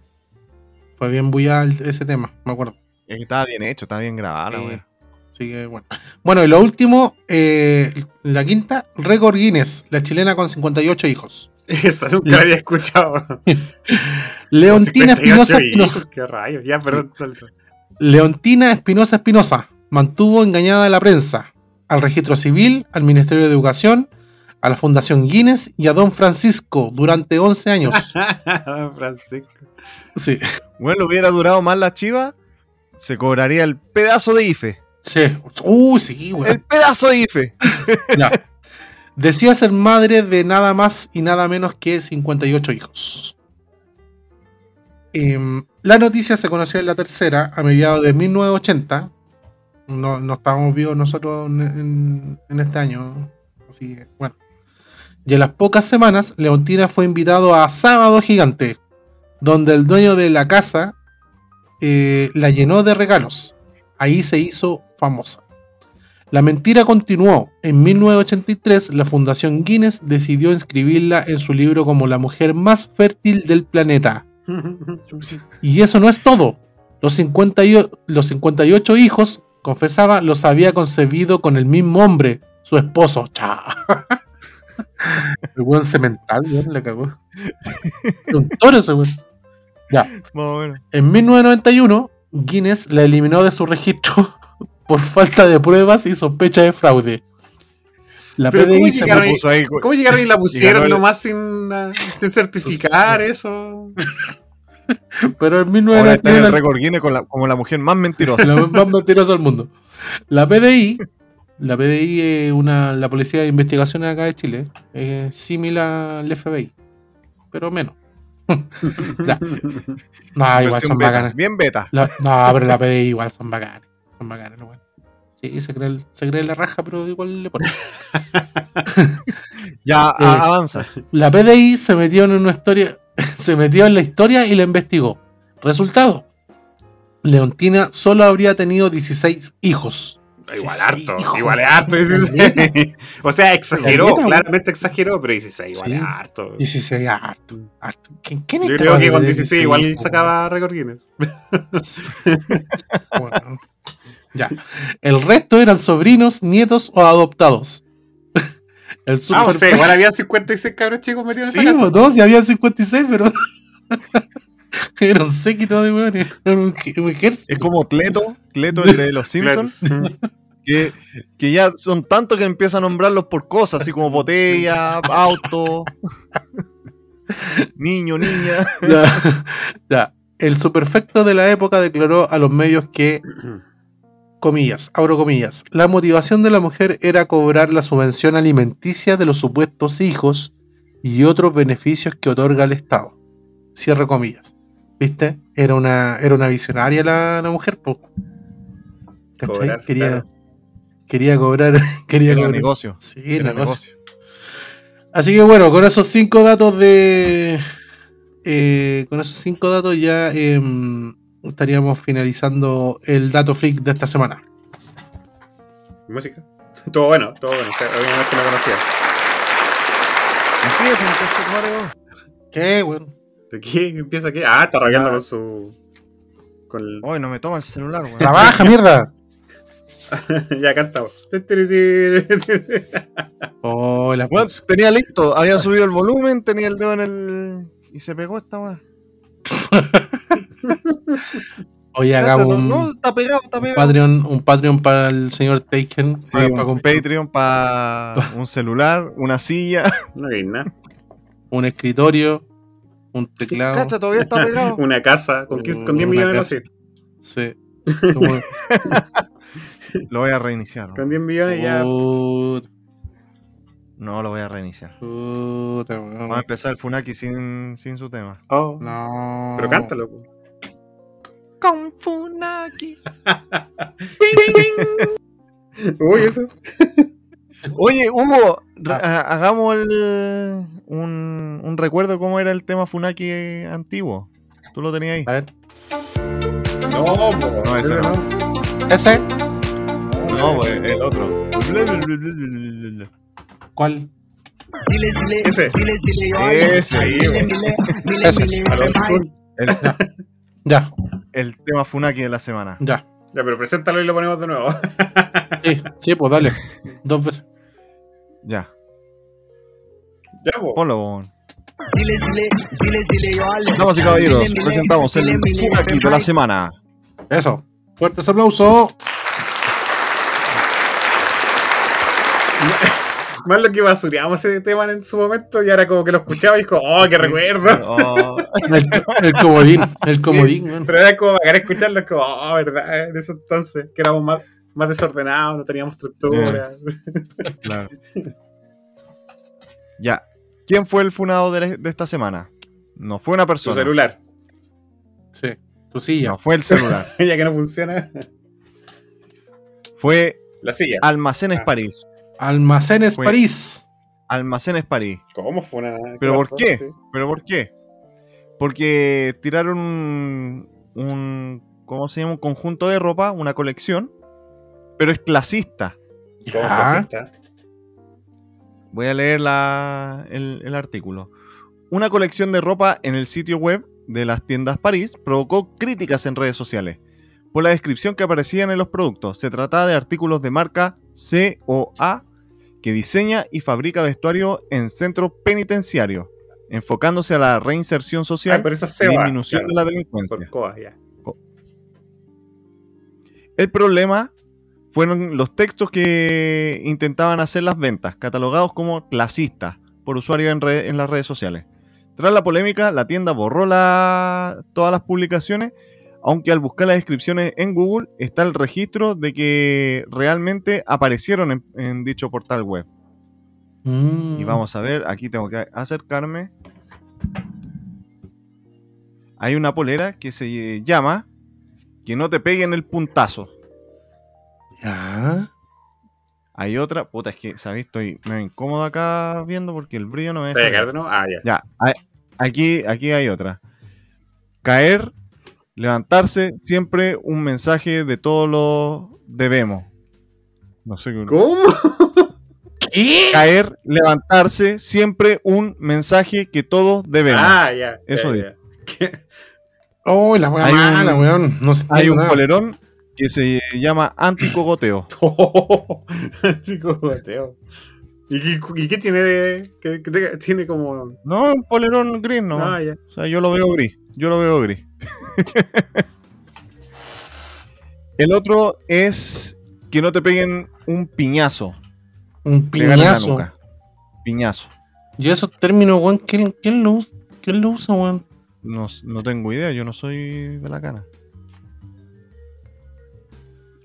Fue bien bulla el- ese tema, me acuerdo. Es que estaba bien hecho, estaba bien grabada, la Sí. wea. Así que bueno. Bueno, y lo último, eh, la quinta, récord Guinness, la chilena con 58 hijos. Esa nunca La- la había escuchado. Leontina 58 Espinosa Espinosa. Qué rayos. Ya, perdón. Leontina Espinosa Espinosa mantuvo engañada a la prensa, al registro civil, al Ministerio de Educación, a la Fundación Guinness y a Don Francisco durante 11 años. Francisco. Sí, Bueno, hubiera durado más la chiva, se cobraría el pedazo de IFE. sí. Uh, sí, El weón. pedazo de IFE. Ya. Decía ser madre de nada más y nada menos que 58 hijos. Em, la noticia se conoció en la tercera a mediados de 1980. No, no estábamos vivos nosotros en, en- en este año. Así que, bueno. Y en las pocas semanas, Leontina fue invitado a Sábado Gigante, donde el dueño de la casa eh, la llenó de regalos. Ahí se hizo famosa. La mentira continuó. En 1983, la Fundación Guinness decidió inscribirla en su libro como la mujer más fértil del planeta. Y eso no es todo. Los, 58 los 58 hijos, confesaba, los había concebido con el mismo hombre, su esposo. Cha. El buen cemental, le cagó. Un toro ese weón. Ya. Más o menos. En 1991, Guinness la eliminó de su registro por falta de pruebas y sospecha de fraude. La Pero ¿cómo PDI se llegaron? Puso ahí, ¿Cómo llegaron y la pusieron el- nomás sin, ah, sin certificar eso? pero en Ahora está en 1991 el récord Guinness con la- como la mujer más mentirosa. la más mentirosa del mundo. La PDI, la PDI es una, la Policía de Investigaciones acá de Chile, es similar al FBI, pero menos. No, igual son beta, bacanas. Bien beta. La- no, pero la PDI igual son bacanas. Son bacanas, no, weón. Sí, se cree, el- se cree la raja, pero igual le pone. Ya, Eh. avanza. La PDI se metió en una historia, se metió en la historia y la investigó. Resultado: Leontina solo habría tenido 16 hijos. Igual 16, harto, hijo. igual es harto. 16. o sea, exageró, claramente exageró, pero 16 igual Sí. es harto. 16, harto, harto. ¿Quién, quién Yo creo que con tener 16 igual hijos, sacaba récord Guinness. Sí. Bueno, ya. El resto eran sobrinos, nietos o adoptados. El Ah, super o sea, igual había 56 cabros chicos metidos Sí, en esa pues, casa. todos, y había 56, pero. Era un séquito de weones. Era un, un ejército. Es como Cleto, Cleto el de los Simpsons. Que, que ya son tantos que empieza a nombrarlos por cosas, así como botella, auto, niño, niña. Ya, ya. El superfecto de la época declaró a los medios que, comillas, abro comillas, la motivación de la mujer era cobrar la subvención alimenticia de los supuestos hijos y otros beneficios que otorga el Estado. Cierro comillas. ¿Viste? Era una, era una visionaria la, la mujer, po. ¿Cachai? Cobrar, quería, claro. Quería cobrar. Quería Era cobrar. negocio. Sí, Era negocio. Así que bueno, con esos cinco datos de. eh, con esos cinco datos ya em, estaríamos finalizando el dato freak de esta semana. Música. Todo bueno, todo bueno. O sea, obviamente no conocía. Empieza, weón. ¿Qué, weón? ¿De qué? ¿Empieza aquí? Ah, está rayando Ya. con su. Con el... Hoy no me toma el celular, weón. ¡Trabaja, mierda! ya cantamos. Oh, la Weón, puta. tenía listo, había subido el volumen, tenía el dedo en el. Y se pegó esta weá. Oye, hagamos un, no, está pegado, está un pegado. Patreon, un Patreon para el señor Taken. Sí, para, un para comprar Patreon para un celular, una silla. no hay nada. un escritorio, un teclado. Cacha, todavía está pegado. Una casa con, 15 con 10 Una millones, casa. sé. Sí. Como- Lo voy a reiniciar. Con 10 millones ya. No, lo voy a reiniciar. puta. Vamos a empezar el Funaki sin, sin su tema. Oh. No. Pero cántalo. Con Funaki. Uy, eso. Oye, Hugo, Ah. ha- hagamos el- un, un recuerdo de cómo era el tema Funaki antiguo. ¿Tú lo tenías ahí? A ver. No. No, ese Ese no. ¿Ese? No, pues, el otro. ¿Cuál? Ese. Ese. Ahí. Ese. El, Ya, el tema Funaki de la semana. ya. Ya, pero preséntalo y lo ponemos de nuevo. Sí, sí, pues dale. Dos veces. Ya, ya, po. ponlo, bon. Damas y caballeros, presentamos el Funaki de la semana. Eso. Fuertes aplausos. Más lo que basureamos ese tema en su momento y ahora como que lo escuchaba y es como, oh, qué Sí. recuerdo. Oh, El, el comodín. El comodín. Pero era como bacán escucharlo, es como, oh, verdad, en ese entonces, que éramos más, más desordenados, no teníamos estructura. claro. Ya. ¿Quién fue el funado de, de esta semana? No fue una persona. celular, Sí. Tu silla. No fue el celular. ya que no funciona. Fue La silla. Almacenes Ah. París. Almacenes Fue- París. Almacenes París. ¿Cómo fue una.? ¿Pero por qué? Sí. ¿Pero por qué? Porque tiraron un, un. ¿Cómo se llama? Un conjunto de ropa, una colección. Pero es clasista. ¿Cómo Ya. clasista? Voy a leer la- el, el artículo. Una colección de ropa en el sitio web de las tiendas París provocó críticas en redes sociales por la descripción que aparecían en los productos. Se trataba de artículos de marca COA que diseña y fabrica vestuario en centros penitenciarios, enfocándose a la reinserción social y disminución claro, de la delincuencia. COA. El problema fueron los textos que intentaban hacer las ventas, catalogados como clasistas por usuarios en, las redes sociales. Tras la polémica, la tienda borró la- todas las publicaciones, aunque al buscar las descripciones en Google está el registro de que realmente aparecieron en, en dicho portal web. Mm. Y vamos a ver, aquí tengo que acercarme. hay una polera que se llama Que no te peguen el puntazo. Ya. Hay otra, puta, es que, ¿sabéis? Estoy medio incómodo acá viendo porque el brillo no me ¿Te deja. Ah, ya. Ya, hay- aquí, aquí hay otra. Caer, levantarse, siempre un mensaje de todos los debemos. No sé qué. ¿Cómo? ¿Qué? Caer, levantarse, siempre un mensaje que todos debemos. Ah, ya. Eso ya, dice. ya. ¿Qué? Oh, la wea Hay un- mala, weón. No se Hay un nada. polerón que se llama anticogoteo. Psicogoteo. ¿Y qué, y qué tiene de.? ¿Qué, tiene como.? No, un polerón gris, no. Ah, ya. O sea, yo lo veo gris. Yo lo veo gris. El otro es que no te peguen un piñazo. Un piñazo. Piñazo. Y esos términos, weón, ¿quién, quién lo usa? ¿Quién lo usa, weón? No, no tengo idea, yo no soy de la cana.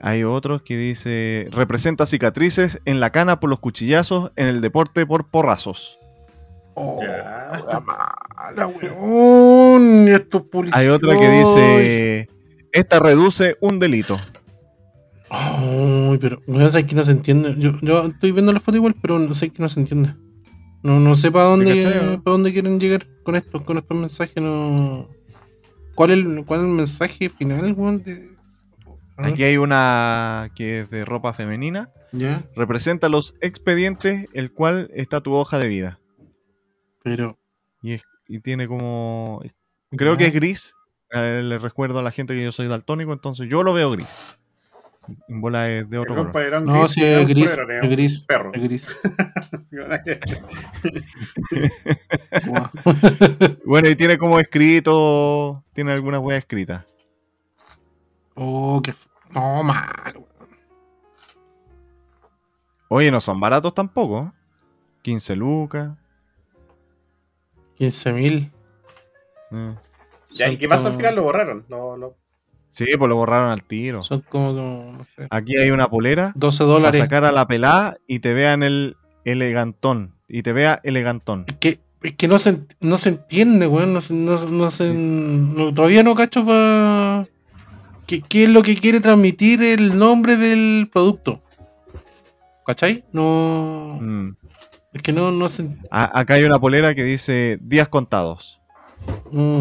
Hay otros que dice representa cicatrices en la cana por los cuchillazos en el deporte por porrazos. Oh, Ya. la mala, weón. Y estos policías. Hay otro que dice esta reduce un delito. Ay, pero weón, sé que no se entiende. Yo, yo estoy viendo la foto igual, pero no sé que no se entiende. No, no sé para dónde, para dónde quieren llegar con estos, con estos mensajes. No... ¿Cuál, es el, ¿Cuál es el mensaje final, weón? De... Aquí hay una que es de ropa femenina. Ya, Representa los expedientes, el cual está tu hoja de vida. Pero. Y, es- y tiene como... Creo que es gris. Eh, le recuerdo a la gente que yo soy daltónico, entonces yo lo veo gris. En bola es de otro color. No, sí, es gris. Es gris. perro. Es gris. Bueno, y tiene como escrito... Tiene algunas weas escritas. oh, qué. No, mal, weón. Oye, no son baratos tampoco. 15 lucas. 15 mil. eh. Ya, ¿y qué pasó al final? Lo borraron. Lo, lo- Sí, pues lo borraron al tiro. Son como, como, no sé, Aquí hay una polera 12 para dólares. sacar a la pelá y te vean el elegantón. Y te vea elegantón. Es que, es que no, se, no se entiende, weón. No se, no, no se- Sí. no- todavía no cacho para. ¿Qué, qué es lo que quiere transmitir el nombre del producto? ¿Cachai? No. Mm. Es que no, no se. A- acá hay una polera que dice días contados. mm.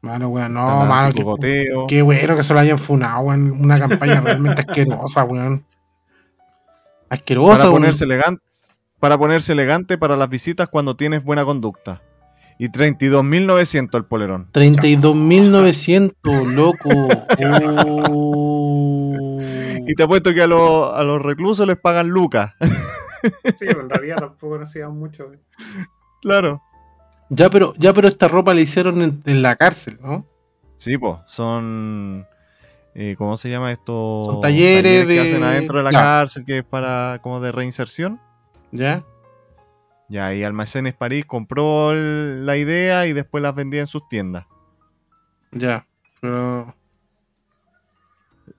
Malo, weón. No, Está el malo. Qué, bueno que se lo hayan funado, weón. Una campaña realmente asquerosa, weón. Asquerosa, para weón. ponerse elegante para ponerse elegante para las visitas cuando tienes buena conducta. Y 32.900 el polerón. 32.900, loco. Oh. Y te apuesto que a, los- a los reclusos les pagan lucas. Sí, pero en realidad tampoco nos hacían mucho. claro. Ya, pero, ya, pero esta ropa la hicieron en, en la cárcel, ¿no? Sí, pues, son... eh, ¿Cómo se llama esto? Son talleres que de- hacen adentro de la cárcel, que es para como de reinserción. ¿Ya? Ya, y Almacenes París compró el- la idea y después las vendía en sus tiendas. Ya. Pero.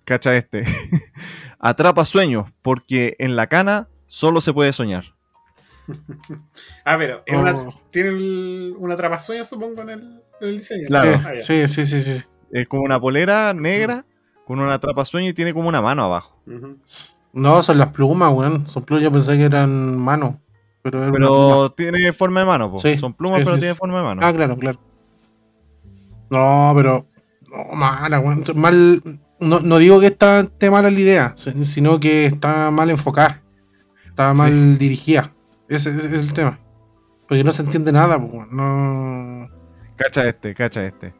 Cacha este. Atrapa sueños, porque en la cana solo se puede soñar. Ah, pero es una- Oh. tiene el- una atrapasueño, supongo, en el, en el diseño. Claro. Ah. Sí, sí, sí, sí. Es como una polera negra con una atrapa sueño y tiene como una mano abajo. No, son las plumas, weón. Son plumas, yo pensé que eran manos. Pero tiene forma de mano, po. Sí, son plumas, sí, pero sí, tiene sí. forma de mano. Ah, claro, claro. No, pero. No, mala, weón. Mal. No, no digo que está, esté mala la idea, si- sino que está mal enfocada. Está mal dirigida. Ese, ese es el tema. Porque no se entiende nada, pues. No. Cacha este, cacha este.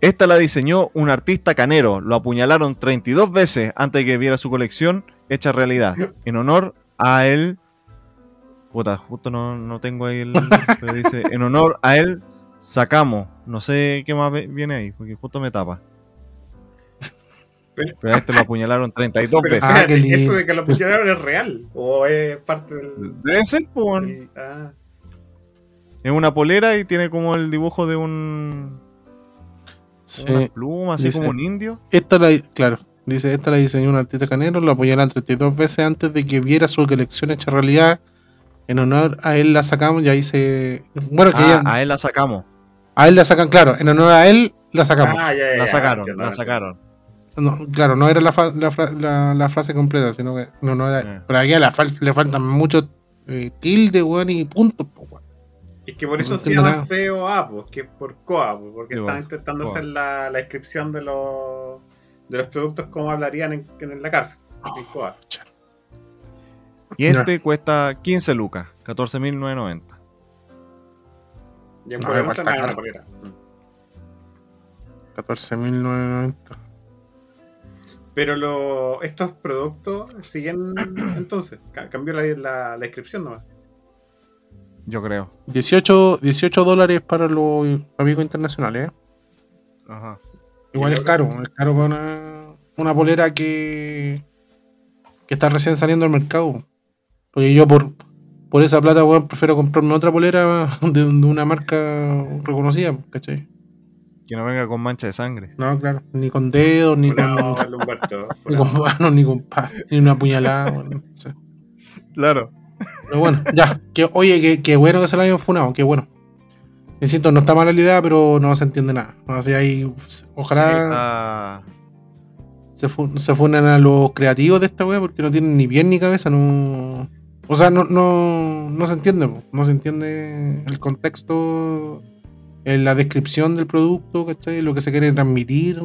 Esta la diseñó un artista canero. Lo apuñalaron 32 veces antes de que viera su colección hecha realidad. En honor a él. Puta, justo no, no tengo ahí el. Pero dice: En honor a él sacamos. No sé qué más viene ahí, porque justo me tapa. Pero- Pero a este lo apuñalaron 32 Pero, veces. Ah, espérate, qué lindo. ¿eso de que lo pusieron es real? ¿O es parte del.? Debe ser, pues, bueno. del- ah, Es una polera y tiene como el dibujo de un. Una Sí. pluma, así dice- como un indio. Esta la, claro, dice, esta la diseñó un artista canero, lo apoyaron 32 veces antes de que viera su colección hecha realidad. En honor a él la sacamos y ahí se... Bueno, que Ah, ya... a él la sacamos. A él la sacan, claro, en honor a él la sacamos. Ah, ya, ya, La ya, sacaron, la sacaron. Claro, no era la, la, frase completa, sino que. No, no era. Eh. Pero aquí la fal le faltan muchos eh, tildes, weón, y puntos, weón. Es que por eso se llama COA, pues, que es por COA, porque están intentando hacer la, la descripción de los, de los productos como hablarían en, en la cárcel. Oh, en COA. Y este no. cuesta 15 lucas, 14.990. Y en no, 14.990. Pero lo, estos productos siguen entonces. Ca- Cambió la, la, la descripción nomás. Yo creo. 18, 18 dólares para los amigos internacionales, ¿eh? Ajá. Igual es caro, es caro para una, una polera que, que está recién saliendo al mercado. Porque yo por, por esa plata, weón, prefiero comprarme otra polera de, de una marca reconocida, ¿cachai? Que no venga con mancha de sangre. No, claro, ni con dedos, ni con, No, el Humberto. ni con manos, ni con pa, ni una puñalada, weón, no sé. Claro. Pero bueno, ya, que, oye, que, que bueno que se la hayan funado, que bueno. Insisto, no está mala la idea, pero no se entiende nada. O sea, hay, ojalá Está- se, fu- se funan a los creativos de esta wea porque no tienen ni pie ni cabeza, no. O sea, no, no, no se entiende, po. no se entiende el contexto, eh, la descripción del producto, ¿cachai? Lo que se quiere transmitir.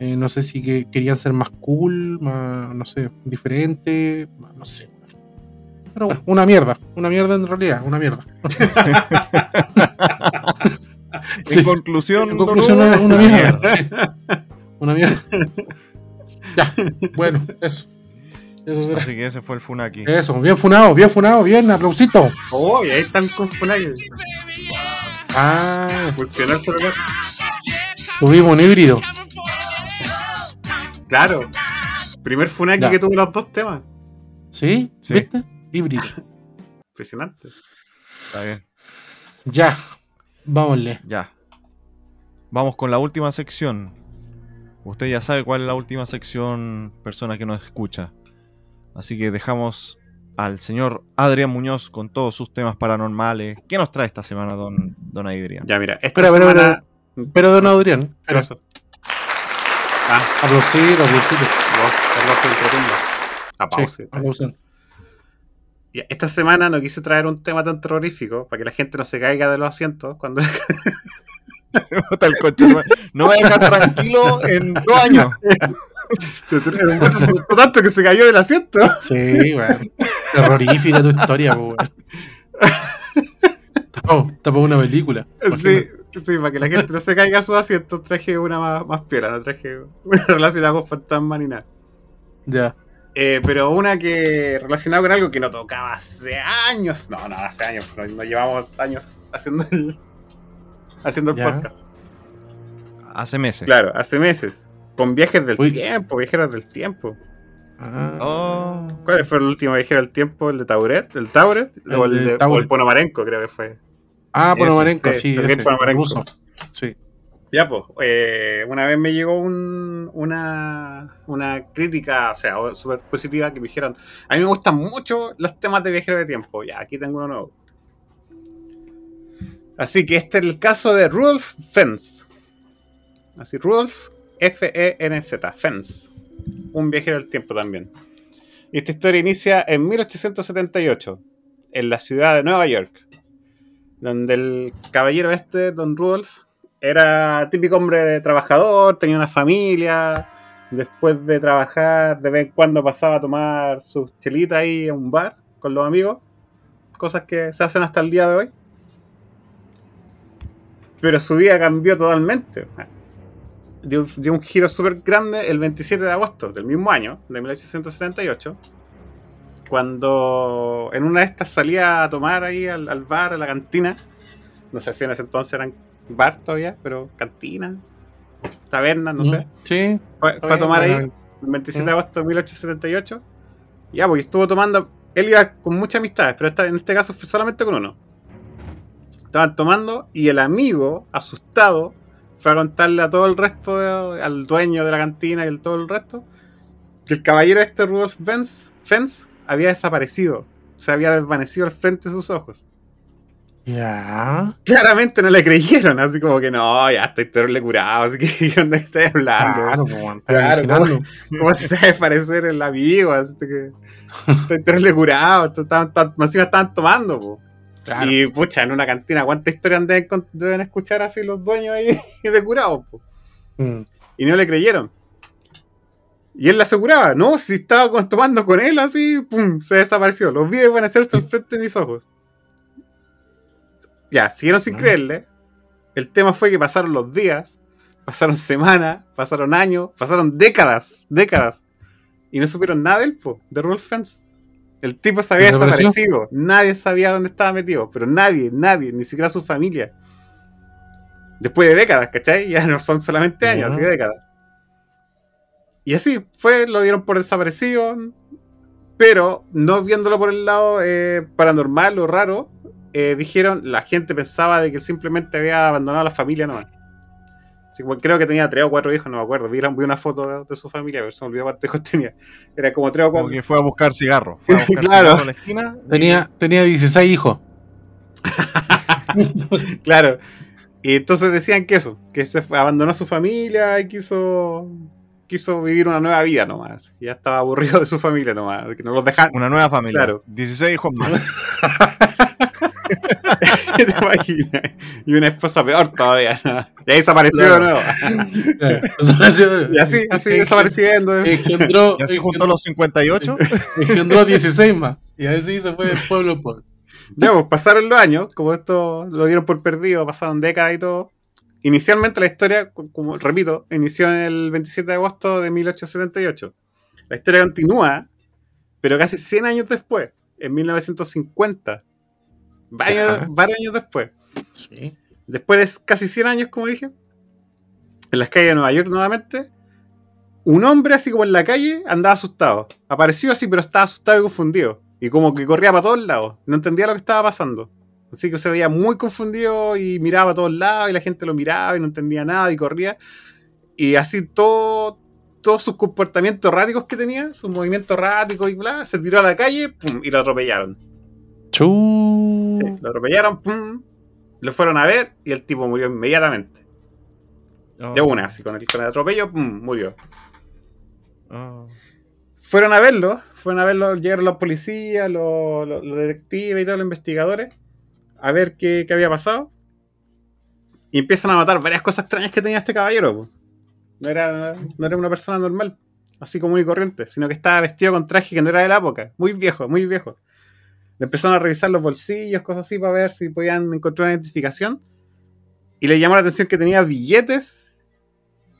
Eh, no sé si que querían ser más cool, más, no sé, diferente, más- no sé. Pero bueno, una mierda, una mierda en realidad, una mierda. Sí. En conclusión, En conclusión, una, una mierda. sí. Una mierda. Ya, bueno, eso. Eso será. Así que ese fue el Funaki. Eso, bien funado, bien funado, bien, aplausito. Oh, y ahí están con Funaki. Ah, Funcionó el celular. tuvimos un híbrido. Claro. Primer Funaki Ya. que tuvo los dos temas. ¿Sí? Sí. ¿Viste? Híbrido. Impresionante. Está bien. Ya, vámonle. Ya. Vamos con la última sección. Usted ya sabe cuál es la última sección, persona que nos escucha. Así que dejamos al señor Adrián Muñoz con todos sus temas paranormales. ¿Qué nos trae esta semana, don, don Adrián? Ya, mira. Esta Espera, espera, semana... Pero don Adrián, ¿Qué espera, pasó? Ah, aplausito, aplausito. vos, Carlos se entretumba. A pausa. Sí, aplausito. Ya, Esta semana no quise traer un tema tan terrorífico para que la gente no se caiga de los asientos cuando no, no me va a dejar tranquilo en dos años. Era un se asustó tanto que se cayó del asiento. Sí, weón. Terrorífica tu historia, weón. Tapó, tapó una película. Sí, sí, para que la gente no se caiga de sus asientos traje una más, más piola, no traje una relacionada con fantasma ni nada. Ya. Eh, pero una que relacionada con algo que no tocaba hace años. No, no, hace años. No, no llevamos años haciendo el, haciendo el Ya. podcast. Hace meses. Claro, hace meses. Con viajes del Uy. tiempo, viajeros del tiempo. Ah. Oh, ¿Cuál fue el último viajero del tiempo? ¿El de Tauret? ¿El Tauret? El o, el de o Tauret. el Ponomarenko, creo que fue. Ah, Ese, Ponomarenko, sí, sí, ese, Ponomarenko. ruso. Sí. Ya, pues, eh, una vez me llegó un- una, una crítica, o sea, o- súper positiva, que me dijeron, a mí me gustan mucho los temas de viajeros de tiempo. Ya, aquí tengo uno nuevo. Así que este es el caso de Rudolf Fens. Así, Rudolf F-E-N-Z, Fens. Un viajero del tiempo también. Y esta historia inicia en 1878, en la ciudad de Nueva York, donde el caballero este, Don Rudolf, era típico hombre trabajador, tenía una familia. Después de trabajar, de vez en cuando pasaba a tomar sus chelitas ahí a un bar con los amigos. Cosas que se hacen hasta el día de hoy. Pero su vida cambió totalmente. Dio, dio un giro súper grande el 27 de agosto del mismo año, de 1878. Cuando en una de estas salía a tomar ahí al, al bar, a la cantina. No sé si en ese entonces eran bar todavía, pero cantina, taberna, no sé. Sí. Fue, fue a tomar ahí el 27 de agosto de 1878. Ya, pues estuvo tomando. Él iba con muchas amistades, pero esta- en este caso fue solamente con uno. Estaban tomando y el amigo, asustado, fue a contarle a todo el resto, de- al dueño de la cantina y el, todo el resto, que el caballero este, Rudolf Benz, Fens, había desaparecido. Se había desvanecido al frente de sus ojos. Ya. Claramente no le creyeron, así como que no, ya estoy terrible curado, así que ¿dónde estoy hablando? Claro, pues, weón, está Claro, alucinando. ¿Cómo se te va a parecer el amigo? Así que estoy terrible curado, estaban- estaban- estaban tomando, po. Claro. Y pucha, en una cantina, ¿cuántas historias deben, escuchar así los dueños ahí de curados? Mm. Y no le creyeron. Y él le aseguraba, no, si estaba con- tomando con él así, pum, se desapareció. Los vi desvanecerse al frente de mis ojos. Ya, siguieron sin Mm. creerle. El tema fue que pasaron los días, pasaron semanas, pasaron años, pasaron décadas, décadas. Y no supieron nada de él, po, de Rudolf Fence. El tipo se había desaparecido. Nadie sabía dónde estaba metido. Pero nadie, nadie, ni siquiera su familia. Después de décadas, ¿cachai? Ya no son solamente años, Ya. así que décadas. Y así fue, lo dieron por desaparecido. Pero no viéndolo por el lado eh, paranormal o raro, eh, dijeron, la gente pensaba de que simplemente había abandonado a la familia nomás. Creo que tenía tres o cuatro hijos, no me acuerdo. Vi, vi una foto de, de su familia, pero se me olvidó cuántos hijos tenía. Era como tres o cuatro. que fue a buscar cigarro. Fue a buscar Claro. cigarro a la esquina. Tenía, tenía 16 hijos. Claro. Y entonces decían que eso, que se fue- abandonó a su familia y quiso quiso vivir una nueva vida nomás. Y ya estaba aburrido de su familia nomás, de que no los dejaban. Una nueva familia. Claro. 16 hijos más. ¿Te imaginas? Y una esposa peor todavía. Y ahí desapareció Claro. de nuevo. Y así, así desapareciendo. Engendró, Y así juntó engendró, los 58. engendró 16 más. Y así se fue del pueblo en pueblo. Ya, pues pasaron los años, como esto lo dieron por perdido, pasaron décadas y todo. Inicialmente la historia, co- como repito, inició en el 27 de agosto de 1878. La historia continúa, pero casi 100 años después, en 1950. Varios, años después. Sí. Después de casi 100 años, como dije, en las calles de Nueva York nuevamente, un hombre así como en la calle andaba asustado. Apareció así, pero estaba asustado y confundido. Y como que corría para todos lados. No entendía lo que estaba pasando. Así que se veía muy confundido y miraba a todos lados y la gente lo miraba y no entendía nada y corría. Y así todo, todos sus comportamientos erráticos que tenía, sus movimientos erráticos y bla, se tiró a la calle pum, y lo atropellaron. Chu. Lo atropellaron, pum, lo fueron a ver y el tipo murió inmediatamente. De una, así, con el, con el atropello, pum, murió. Oh. Fueron a verlo, fueron a verlo, llegaron los policías, los, los- los detectives y todos los investigadores a ver qué, qué había pasado. Y empiezan a notar varias cosas extrañas que tenía este caballero. po. No era, no era una persona normal, así común y corriente, sino que estaba vestido con traje que no era de la época, muy viejo, muy viejo. Le empezaron a revisar los bolsillos, cosas así, para ver si podían encontrar una identificación. Y le llamó la atención que tenía billetes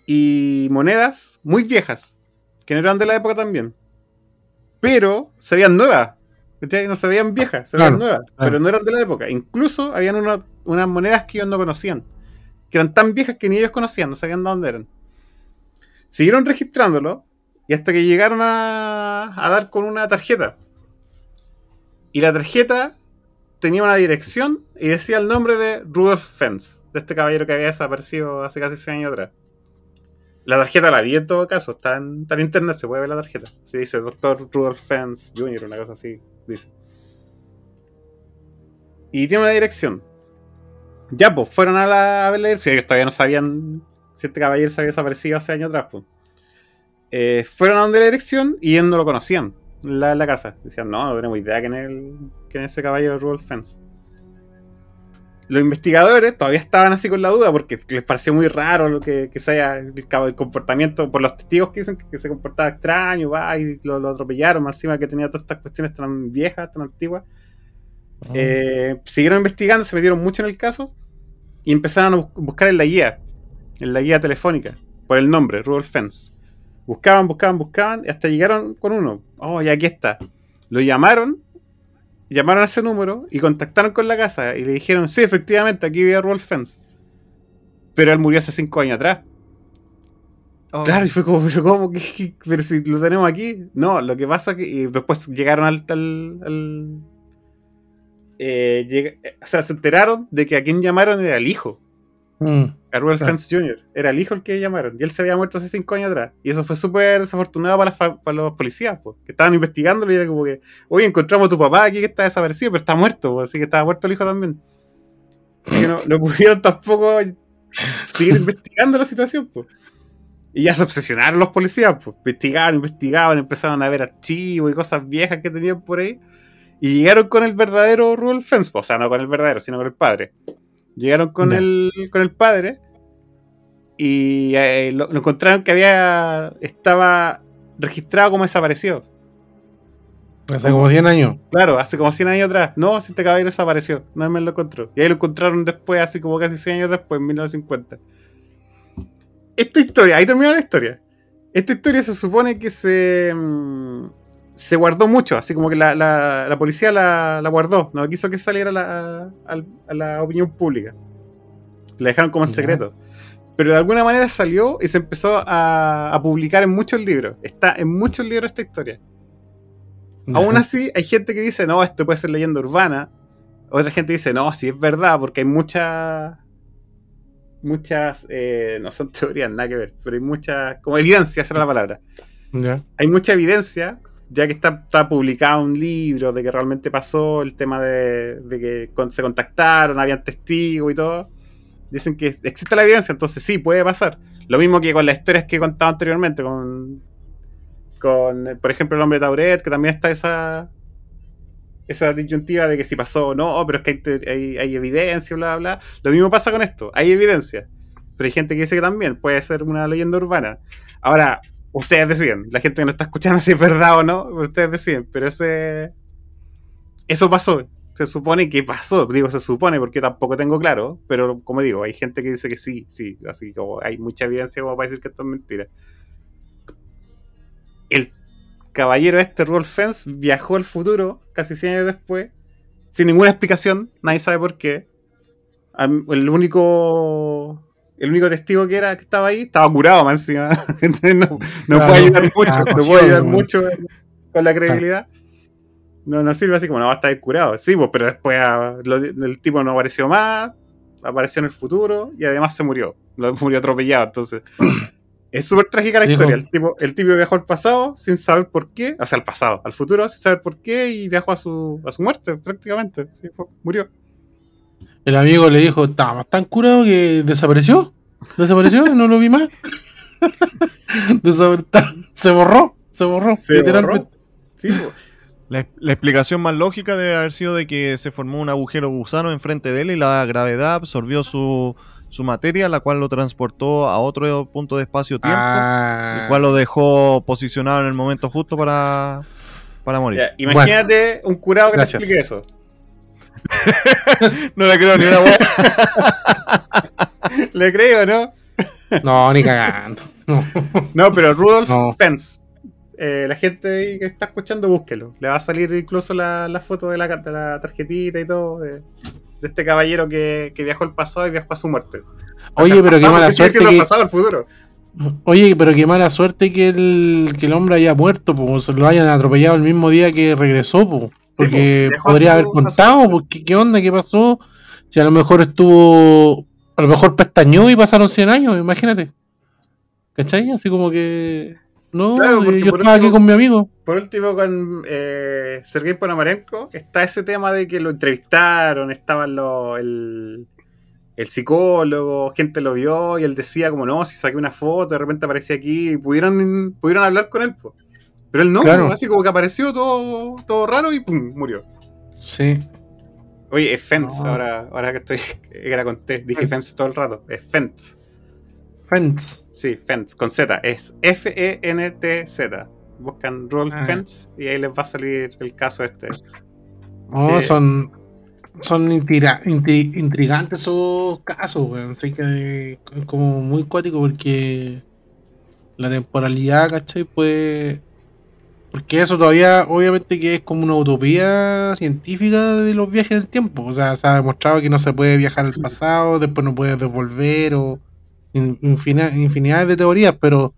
y monedas muy viejas, que no eran de la época también. Pero se veían nuevas. No se veían viejas, se veían Claro, nuevas, claro. pero no eran de la época. Incluso habían una- unas monedas que ellos no conocían, que eran tan viejas que ni ellos conocían, no sabían de dónde eran. Siguieron registrándolo y hasta que llegaron a, a dar con una tarjeta. Y la tarjeta tenía una dirección y decía el nombre de Rudolf Fence, de este caballero que había desaparecido hace casi 100 años atrás. La tarjeta la vi en todo caso, está en, está internet, se puede ver la tarjeta. Sí, dice Dr. Rudolf Fence Jr., una cosa así, dice. Y tiene una dirección. Ya, pues, fueron a, la, a ver dirección. Ellos todavía no sabían si este caballero se había desaparecido hace años atrás, pues. Eh, fueron a donde la dirección y ellos no lo conocían, la, la casa. Decían, no, no tenemos idea quién es, el, quién es ese caballero Rudolf Fence. Los investigadores todavía estaban así con la duda porque les pareció muy raro lo que, que sea el, el comportamiento por los testigos que dicen que, que se comportaba extraño, va, y lo, lo atropellaron, más encima que tenía todas estas cuestiones tan viejas, tan antiguas. Eh, siguieron investigando, se metieron mucho en el caso y empezaron a bus- buscar en la guía, en la guía telefónica, por el nombre, Rudolf Fence. Buscaban, buscaban, buscaban y hasta llegaron con uno. Oh, y aquí está. Lo llamaron, llamaron a ese número y contactaron con la casa y le dijeron, sí, efectivamente, aquí vive Fence. Pero él murió hace cinco años atrás. Oh. Claro, y fue como, pero ¿cómo? ¿Qué- qué? Pero si lo tenemos aquí. No, lo que pasa que. Y después llegaron al. al- al- eh, eh, o sea, se enteraron de que a quien llamaron era el hijo. Mm. A Rudolf Claro. Fence Jr. Era el hijo el que llamaron. Y él se había muerto hace cinco años atrás. Y eso fue súper desafortunado para, los policías, po, que estaban investigándolo y era como que, oye, encontramos a tu papá aquí que está desaparecido, pero está muerto, po, así que estaba muerto el hijo también. Así que no, no pudieron tampoco seguir investigando la situación, pues. Y ya se obsesionaron los policías, pues. Investigaban, investigaban, empezaron a ver archivos y cosas viejas que tenían por ahí. Y llegaron con el verdadero Rudolf Fens, o sea, no con el verdadero, sino con el padre. Llegaron con, el, con el padre y eh, lo, lo encontraron que había estaba registrado como desaparecido. Hace como 100 años. Claro, hace como 100 años atrás. No, si este caballero desapareció. Nadie me lo encontró. Y ahí lo encontraron después, así como casi 100 años después, en 1950. Esta historia, ahí termina la historia. Esta historia se supone que se. Se guardó mucho, así como que la, la- la policía la, la guardó. No quiso que saliera a la, a- a la opinión pública. La dejaron como en secreto. Pero de alguna manera salió y se empezó a, a publicar en muchos libros. Está en muchos libros esta historia. Aún así, hay gente que dice, no, esto puede ser leyenda urbana. Otra gente dice, no, sí es verdad, porque hay muchas. Muchas. eh, no son teorías, nada que ver, pero hay muchas. Como evidencia, esa era la palabra. Hay mucha evidencia, ya que está, está publicado un libro de que realmente pasó, el tema de, de que se contactaron, habían testigos y todo. Dicen que existe la evidencia, entonces sí, puede pasar. Lo mismo que con las historias que he contado anteriormente, con, con por ejemplo, el hombre de Tauret, que también está esa esa disyuntiva de que si pasó o no, pero es que hay, hay, hay evidencia, bla, bla. Lo mismo pasa con esto, hay evidencia. Pero hay gente que dice que también puede ser una leyenda urbana. Ahora, ustedes deciden, la gente que no está escuchando si es verdad o no, ustedes deciden, pero ese... Eso pasó, se supone que pasó, digo se supone porque tampoco tengo claro, pero como digo, hay gente que dice que sí, sí, así como hay mucha evidencia como para decir que esto es mentira. El caballero este, Rolf Fens, viajó al futuro casi 100 años después, sin ninguna explicación, nadie sabe por qué. El único el único testigo que era que estaba ahí estaba curado más encima. Entonces no, no Claro. puede ayudar mucho, no puede ayudar mucho con la credibilidad. No, no sirve así como no va a estar curado. Sí, pues, pero después ah, lo- el tipo no apareció más, apareció en el futuro y además se murió. Lo murió atropellado, entonces. Es súper trágica la Dijo- historia. El tipo, el tipo viajó al pasado sin saber por qué, o sea, al pasado, al futuro sin saber por qué y viajó a su, a su muerte prácticamente. Sí, murió. El amigo le dijo, estaba tan curado que desapareció. Desapareció, no lo vi más. Se borró, se borró, Se literalmente. Sí. La, la explicación más lógica debe haber sido de que se formó un agujero gusano enfrente de él y la gravedad absorbió su, su materia, la cual lo transportó a otro punto de espacio-tiempo, Ah, el cual lo dejó posicionado en el momento justo para, para morir. Ya, imagínate un curado que Gracias. te explique eso. No le creo ni una hueá. Le creo, ¿no? No, ni cagando. No. No, pero Rudolf No. Pence. eh, la gente ahí que está escuchando, búsquelo. Le va a salir incluso la, la foto de la, de la tarjetita y todo. De, de este caballero que, que viajó al pasado y viajó a su muerte. O Oye, sea, pero qué mala suerte el que. pasado al futuro. Oye, pero qué mala suerte que el, que el hombre haya muerto, pues se lo hayan atropellado el mismo día que regresó, pues. Porque podría haber contado, pues, ¿qué, onda? ¿Qué pasó? Si a lo mejor estuvo. A lo mejor pestañó y pasaron 100 años, imagínate. ¿Cachai? Así como que. No, Claro, porque eh, yo estaba aquí con mi amigo. Por último, con eh, Sergei Ponomarenko, está ese tema de que lo entrevistaron, estaban los, el, el psicólogo, gente lo vio y él decía como, no, si saqué una foto, de repente aparecía aquí, y pudieron, pudieron hablar con él. Pero él no, Claro. así como que apareció todo, todo raro y pum, murió. Sí. Oye, es Fence, No. ahora, ahora que estoy, que era con T, dije Fence todo el rato, es Fence. Friends. Sí, Fence, con Z, es F-E-N-T-Z. Buscan Rolf Ah. Fence y ahí les va a salir el caso este. No, Que- son. Son intira- intri- intrigantes esos casos, weón. Así que es como muy cuático porque la temporalidad, ¿cachai? Pues. Porque eso todavía, obviamente, que es como una utopía científica de los viajes en el tiempo. O sea, se ha demostrado que no se puede viajar al pasado, después no puedes devolver, o in- infina- infinidades de teorías, pero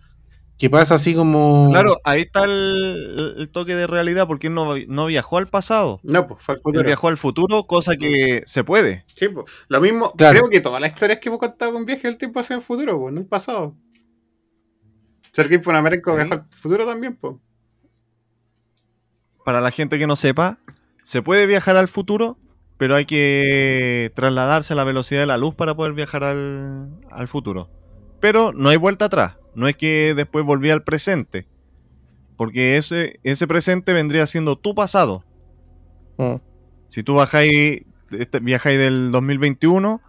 que pasa así como. Claro, ahí está el, el toque de realidad, porque él no, no viajó al pasado. No, pues fue al Él futuro. viajó al futuro, cosa que se puede. Sí, pues. Lo mismo, Claro. creo que todas las historias que hemos contado con viaje del tiempo hacia el futuro, pues, no el pasado. Sergei Ponomarenko Sí. viajó al futuro también, pues. Para la gente que no sepa, se puede viajar al futuro, pero hay que trasladarse a la velocidad de la luz para poder viajar al, al futuro. Pero no hay vuelta atrás. No es que después volví al presente. Porque ese, ese presente vendría siendo tu pasado. Mm. Si tú bajáis, este, viajáis del 2021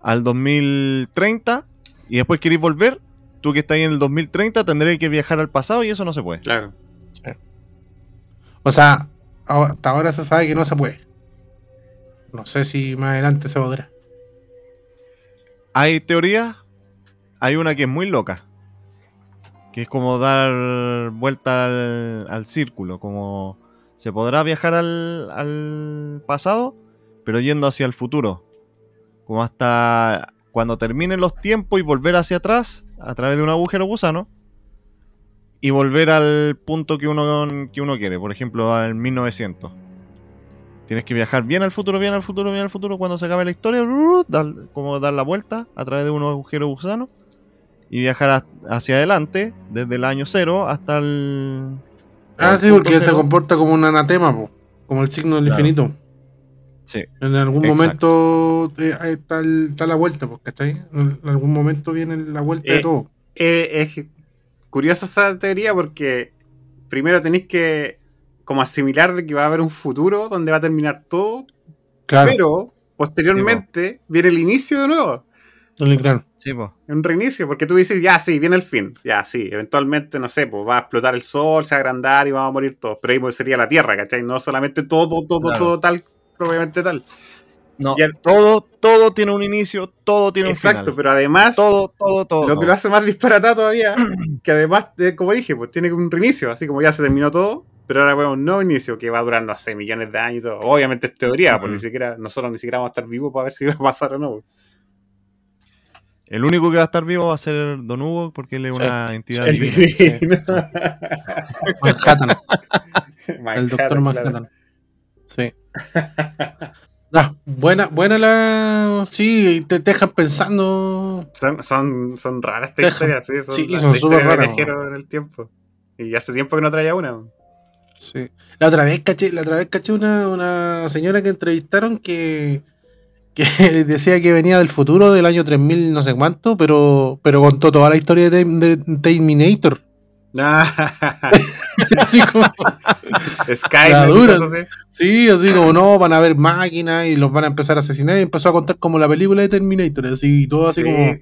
al 2030 y después queréis volver, tú que estás ahí en el 2030 tendréis que viajar al pasado y eso no se puede. Claro. O sea, hasta ahora se sabe que no se puede. No sé si más adelante se podrá. Hay teorías, hay una que es muy loca, que es como dar vuelta al, al círculo, como se podrá viajar al, al pasado, pero yendo hacia el futuro, como hasta cuando terminen los tiempos y volver hacia atrás a través de un agujero gusano y volver al punto que uno, que uno quiere, por ejemplo al 1900. Tienes que viajar bien al futuro, bien al futuro, bien al futuro. Cuando se acabe la historia, como dar la vuelta a través de unos agujeros gusanos y viajar ha- hacia adelante desde el año cero hasta el. Ah, el sí, porque se comporta como un anatema, po, como el signo del Claro. infinito. Sí, En algún Exacto. momento eh, ahí está, el- está la vuelta, pues, ¿cachai? En algún momento viene la vuelta de Eh, todo. Eh, es curiosa esa teoría porque primero tenéis que como asimilar de que va a haber un futuro donde va a terminar todo, Claro, pero posteriormente viene el inicio de nuevo. claro. sí, po. Un reinicio, porque tú dices, ya sí, viene el fin, ya sí, eventualmente, no sé, pues va a explotar el sol, se va a agrandar y vamos a morir todos, pero ahí pues, sería la Tierra, ¿cachai? No solamente todo, todo, Claro. todo tal, propiamente tal. No, Ya- todo, todo tiene un inicio, todo tiene un Exacto, final. pero además, Todo, todo, todo. lo que lo hace más disparatado todavía, que además, eh, como dije, pues tiene un reinicio, así como ya se terminó todo, pero ahora vemos un nuevo inicio que va a durar, no sé, millones de años y todo. Obviamente es teoría, pues Ujú. ni siquiera, nosotros ni siquiera vamos a estar vivos para ver si va a pasar o no. El único que va a estar vivo va a ser Don Hugo porque él es Sí. una entidad El divina. divino. Manhattan, el Manhattan, doctor claro. Manhattan. Sí. Ah, buena, buena la. Sí, te dejan pensando. Son, son, son raras estas historias, sí. Son, sí, son súper raras, en el tiempo. Y hace tiempo que no traía una. Sí. La otra vez caché, la otra vez caché una, una señora que entrevistaron que, que decía que venía del futuro del año 3000 no sé cuánto, pero, pero contó toda la historia de, de Terminator. Así como, Skynet y así. sí, así como no, van a haber máquinas y los van a empezar a asesinar y empezó a contar como la película de Terminator, así todo así Sí, como...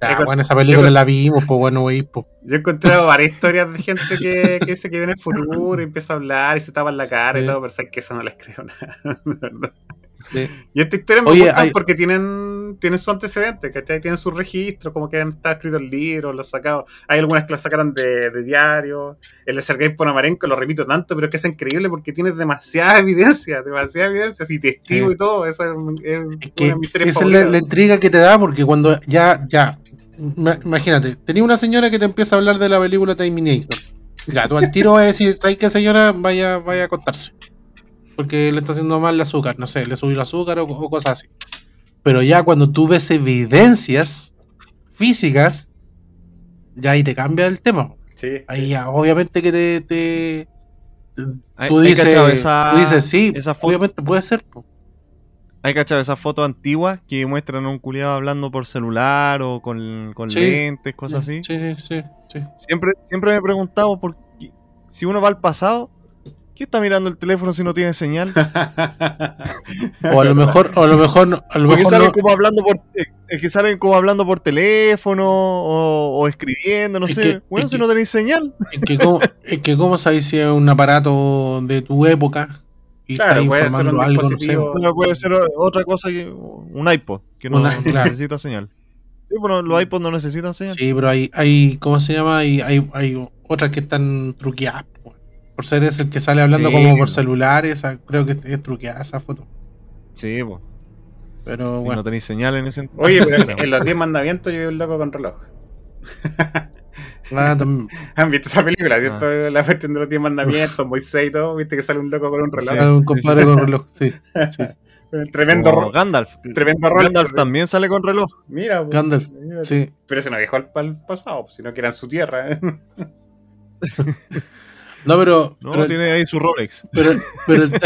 Ah, bueno, esa película la vimos, pues bueno, güey, pues. Yo he encontrado varias historias de gente que, que dice que viene el futuro y empieza a hablar y se tapa la cara Sí. y todo, pero sabes que eso no les creo nada. de verdad. Sí. Y esta historia me Oye, gustan hay- porque tienen, tienen su antecedente, ¿cachai? Tienen su registro, como que han estado escritos libros, los sacado. Hay algunas que las sacaron de, de diario. El de Sergei Ponomarenko lo repito tanto, pero es que es increíble porque tiene demasiada evidencia, demasiada evidencia, así testigo Sí. y todo. Esa es, es Es que esa es la, intriga que te da porque cuando ya, ya, ma- imagínate, tenía una señora que te empieza a hablar de la película Terminator. Ya, tú al tiro vas a decir, ¿sabes qué señora? Vaya, vaya a acostarse. Porque le está haciendo mal el azúcar, no sé, le subió el azúcar o, o cosas así. Pero ya cuando tú ves evidencias físicas, ya ahí te cambia el tema. Sí, Ahí ya, obviamente que te, te- tú, hay dices, esa- tú dices, sí, esa foto- obviamente puede ser. po. Hay cachado esas fotos antiguas que muestran a un culiado hablando por celular o con, con Sí. lentes, cosas así. Sí, sí, sí. sí. Siempre, siempre me he preguntado por qué, si uno va al pasado, ¿qué está mirando el teléfono si no tiene señal? O a lo mejor, o a lo mejor, no- a lo Porque mejor salen no- como hablando por eh, es que salen como hablando por teléfono o, o escribiendo, no Es sé. que- bueno, es si que- no tenéis señal. es que cómo, es que cómo sabes si es un aparato de tu época y Claro, está puede ser informando un algo, no sé. Bueno, puede ser otra cosa que un iPod que no, Una- no claro. necesita señal. Sí, bueno, los iPods no necesitan señal. Sí, pero hay, hay, ¿cómo se llama? Hay, hay, hay otras que están truqueadas. Por ser ese el que sale hablando Sí, como por po. celular, esa, creo que es truqueada esa foto. Sí, pues. Pero Si bueno, no tenéis señal en ese Oye, pero en los 10 mandamientos yo vi un loco con reloj. ah, ¿Han visto esa película, Ah. cierto? La cuestión de los 10 mandamientos, Moisés y todo, viste que sale un loco con un reloj. ah, un compadre con reloj, sí. sí. Tremendo, Gandalf. tremendo rol. Gandalf también sale con reloj. Mira, pues, Gandalf, mira. Sí. Pero se no viajó al, al pasado, sino que era en su tierra. ¿eh? No, pero, No, pero, tiene ahí su Rolex. pero, pero el,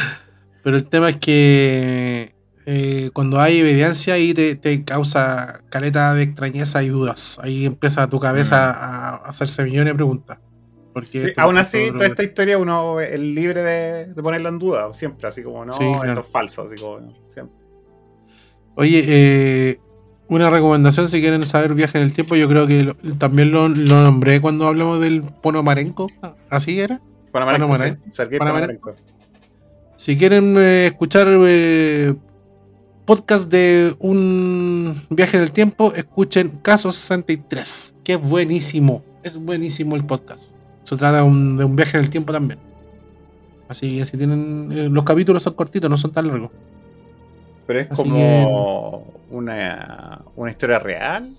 Pero el tema es que eh, cuando hay evidencia ahí te, te causa caleta de extrañeza y dudas. Ahí empieza tu cabeza a, a hacerse millones de preguntas. Porque Sí, aún así, toda esta historia uno es libre de, de ponerla en duda, siempre, así como, no, Sí, claro. esto es falso, así como, siempre. Oye, eh, una recomendación si quieren saber viaje en el tiempo, yo creo que lo- también lo, lo nombré cuando hablamos del Ponomarenko, así era. Panamarenco, Panamarenco. sí, Sergei Panamarenco. Panamarenco. Si quieren eh, escuchar eh, podcast de un viaje en el tiempo, escuchen Caso 63, que es buenísimo, es buenísimo el podcast. Se trata de un, de un viaje en el tiempo también. Así que si tienen, eh, los capítulos son cortitos, no son tan largos. Pero es Así como una, una historia real.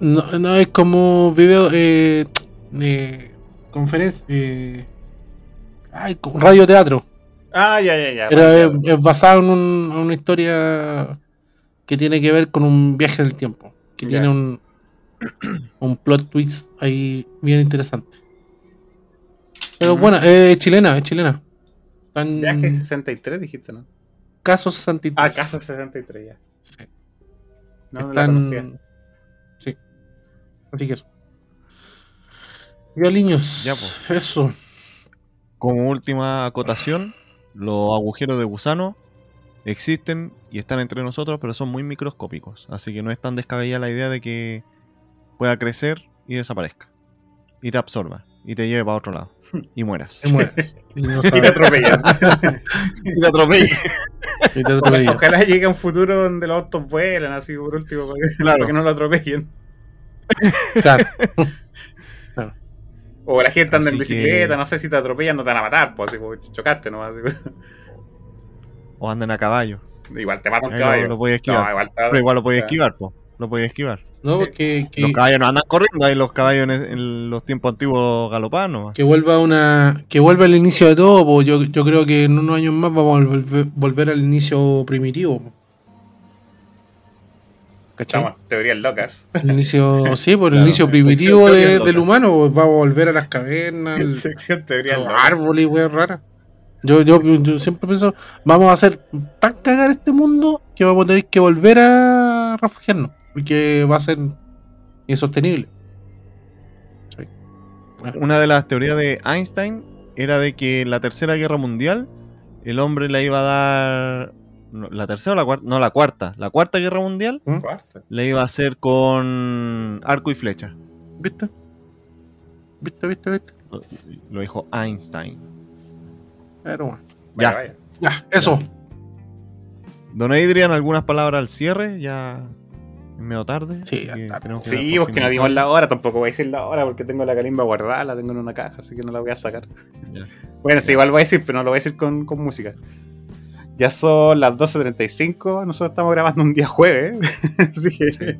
No, no es como video eh, de conferencia, eh, ay, como radioteatro. Ah, ya, ya, ya. Pero es, es basado en un- una historia que tiene que ver con un viaje en el tiempo. Que Ya. tiene un, un plot twist ahí bien interesante. Pero bueno, es chilena, es chilena. En Viaje 63, dijiste, ¿no? caso 63. Ah, caso 63, ya. Sí. No, no Está la en- conocía. Sí. Así que eso. Ya, niños. Ya, pues. Eso. Como última acotación, los agujeros de gusano existen y están entre nosotros, pero son muy microscópicos. Así que no es tan descabellada la idea de que pueda crecer y desaparezca. Y te absorba. Y te lleve para otro lado. Y mueras. Y no Y te atropellan. Y te atropelle. Y te atropellan. Ojalá llegue un futuro donde los autos vuelan, así por último, para que, Claro. para que no lo atropellen. Claro. O la gente anda en bicicleta, que- no sé si te atropellan, no te van a matar, pues así como chocaste nomás. así. O anden a caballo. Igual te mata un Ahí caballo. lo, lo podía esquivar. No, igual te Pero igual lo podía esquivar, po. Lo podía esquivar. No, porque que, Los caballos no andan corriendo, ahí los caballos en, en los tiempos antiguos galopaban nomás. que vuelva una. Que vuelva al inicio de todo, pues yo, yo creo que en unos años más vamos a volver, volver al inicio primitivo. po. ¿Cachai? Estamos, teorías locas. El inicio, sí, por el Claro, inicio primitivo de- del humano, pues, vamos a volver a las cavernas, al- Sección teorías los locas. árboles y weas raras. Yo, yo, yo siempre pienso, vamos a hacer tan cagar este mundo que vamos a tener que volver a refugiarnos, porque va a ser insostenible. Sí. Bueno, Una de las teorías de Einstein era de que en la tercera guerra mundial el hombre le iba a dar. ¿La tercera o la cuarta? No, la cuarta. La cuarta guerra mundial Cuarta. le iba a hacer con arco y flecha. ¿Viste? ¿Viste, viste, viste? Lo, lo dijo Einstein. Pero bueno. Vaya, Ya. vaya. Ya, eso. Don Adrian, algunas palabras al cierre, ya medio tarde. Sí, que Sí, porque no dimos la hora, tampoco voy a decir la hora porque tengo la calimba guardada, la tengo en una caja, así que no la voy a sacar. Bueno, sí, igual voy a decir, pero no lo voy a decir con, con música. Ya son las 12.35, nosotros estamos grabando un día jueves, así que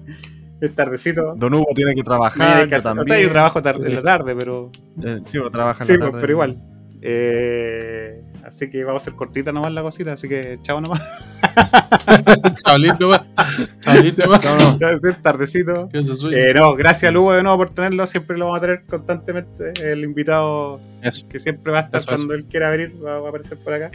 es tardecito. Don Hugo tiene que trabajar, que yo también. o sea, yo trabajo tarde, en la tarde, pero Eh, sí, pero trabaja en sí, la pues, tarde. pero igual. Eh, así que vamos a hacer cortita nomás la cosita, así que chao nomás. Chavalín nomás. Chavalín nomás. Chao, no. Ya es tardecito. Eh, no, gracias Lugo de nuevo por tenerlo, siempre lo vamos a tener constantemente. El invitado Eso. que siempre va a estar Eso, eso. cuando él quiera venir, va, va a aparecer por acá.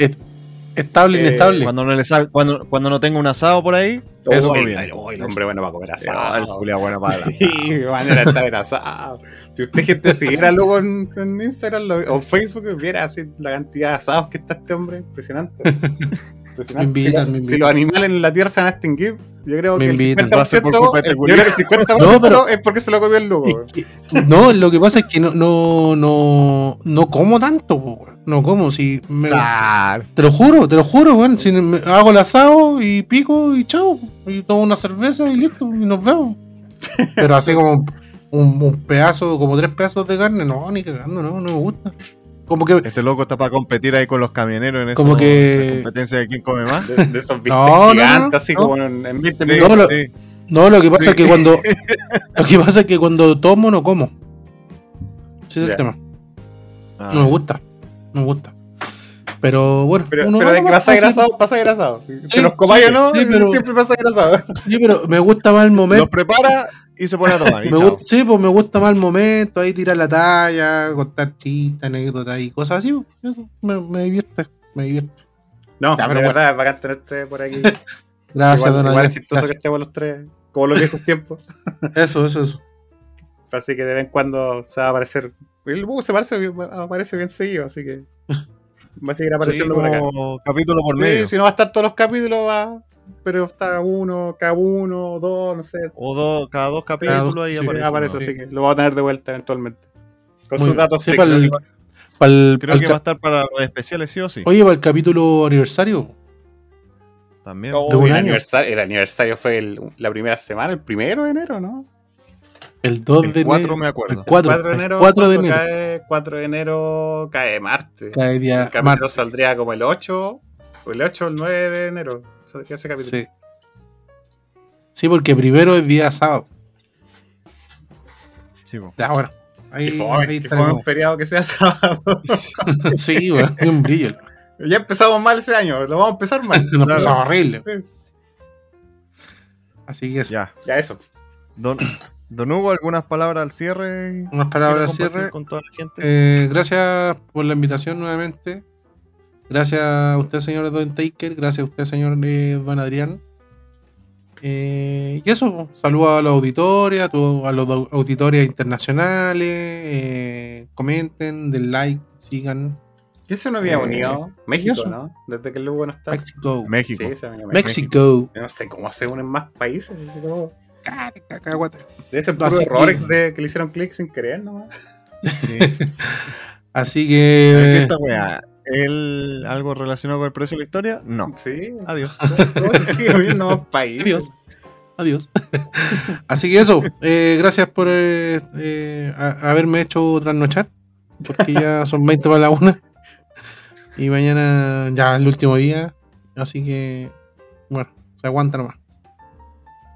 Estable, eh, inestable. Cuando no le sal, cuando, cuando no tenga un asado por ahí, eso Oh, me el, viene. oh, el hombre bueno va a comer Ah, el asado. Julia buena para el Sí, asado. manera de estar asado. Si usted gente siguiera luego en, en Instagram lo- o Facebook, viera así la cantidad de asados que está este hombre. Impresionante. Impresionante. Me invitan, si, me si invitan. los animales en la tierra se van a extinguir, yo creo Me que invitan. el 50%, Va a ser por culpa de este el 50% No, pero- es porque se lo comió el. Es que- no, lo que pasa es que no, no, no, no como tanto, po, no como, si me- te lo juro, te lo juro, weón, si me- hago el asado y pico y chao, y tomo una cerveza y listo, y nos vemos. Pero así como un, un pedazo, como tres pedazos de carne, no, ni cagando, no, no me gusta. Como que, Este loco está para competir ahí con los camioneros en Como eso, que- esa competencia de quién come más. De, de esos No, gigantes, no, así no. como en, en 20 Sí, minutos. No, lo- sí. no, lo que pasa Sí. es que cuando, lo que pasa es que cuando tomo no como. Ese es el tema. Ah, No me gusta, no me gusta. Pero bueno, Pero, uno pero de va- que va pasa grasado, pasa grasado. Si Sí, los comáis sí, o no, sí, pero- siempre pasa grasado. Sí, pero me gusta más el momento. Los prepara y se pone a tomar. y Me chao. gusta- sí, pues me gusta más el momento, ahí tirar la talla, contar chistes, anécdotas y cosas así. pues, Eso me, me divierte, me divierte. No, Ya, pero verdad, es bacán tenerte por aquí. Gracias, igual, don igual Adrián. es chistoso que Gracias. estemos los tres, como los viejos tiempos. Eso, eso, eso. Así que de vez en cuando se va a aparecer. El búho se parece, bien- aparece bien seguido, así que. Va a seguir Sí, apareciendo por acá. como capítulo por Sí, medio. si no va a estar todos los capítulos, va. Pero está uno, cada uno, dos, no sé. O dos, cada dos capítulos dos, ahí sí, aparece. aparece, ¿no? así que lo vamos a tener de vuelta eventualmente. Con Muy sus datos Sí, para el- para el- Creo para el que va a estar para los especiales sí o sí. Oye, para el capítulo aniversario. También. Oh, de un el, año. aniversario, el aniversario fue el- la primera semana, el primero de enero, ¿no? El 2 El de 4 enero. me acuerdo. El 4, 4 de el enero. 4 de enero. Cae, 4 de enero cae martes. Cae día el capítulo martes. saldría como el 8, o el 8 o el 9 de enero. O sea, que ese capítulo. Sí. Sí, porque primero es día sábado. Sí. Ya, bueno. Ahí, fome, ahí un feriado que sea sábado. Sí, ni un brillo. ya empezamos mal ese año, lo vamos a empezar mal. Nos Claro. horrible. Sí, Así que eso. Ya. ya eso. Don, don Hugo, ¿algunas palabras al cierre? Unas palabras al ¿Quiere compartir cierre. Con toda la gente. Eh, gracias por la invitación nuevamente. Gracias a usted, señor Don Taker. Gracias a usted, señor eh, Don Adrián. Eh, y eso, saludos a los auditores, a, tu- a los au- auditores internacionales. eh, comenten, den like, sigan. ¿Quién se nos había Eh, unido? México. ¿no? Desde que el Lugo no está. México. México. Sí, se México. México. No sé cómo se unen más países. Cacahuate. Debe ser puro errores que- de que le hicieron clic sin querer, ¿no? Sí. Así ¿Qué que. esta weá? ¿El, ¿Algo relacionado con el precio de la historia? No. Sí. Adiós. ¿Cómo se sigue más países? Adiós. Adiós. Así que eso, eh, gracias por eh, eh, a- haberme hecho trasnochar, porque ya son 20 para la una. Y mañana ya es el último día, así que, bueno, se aguanta nomás.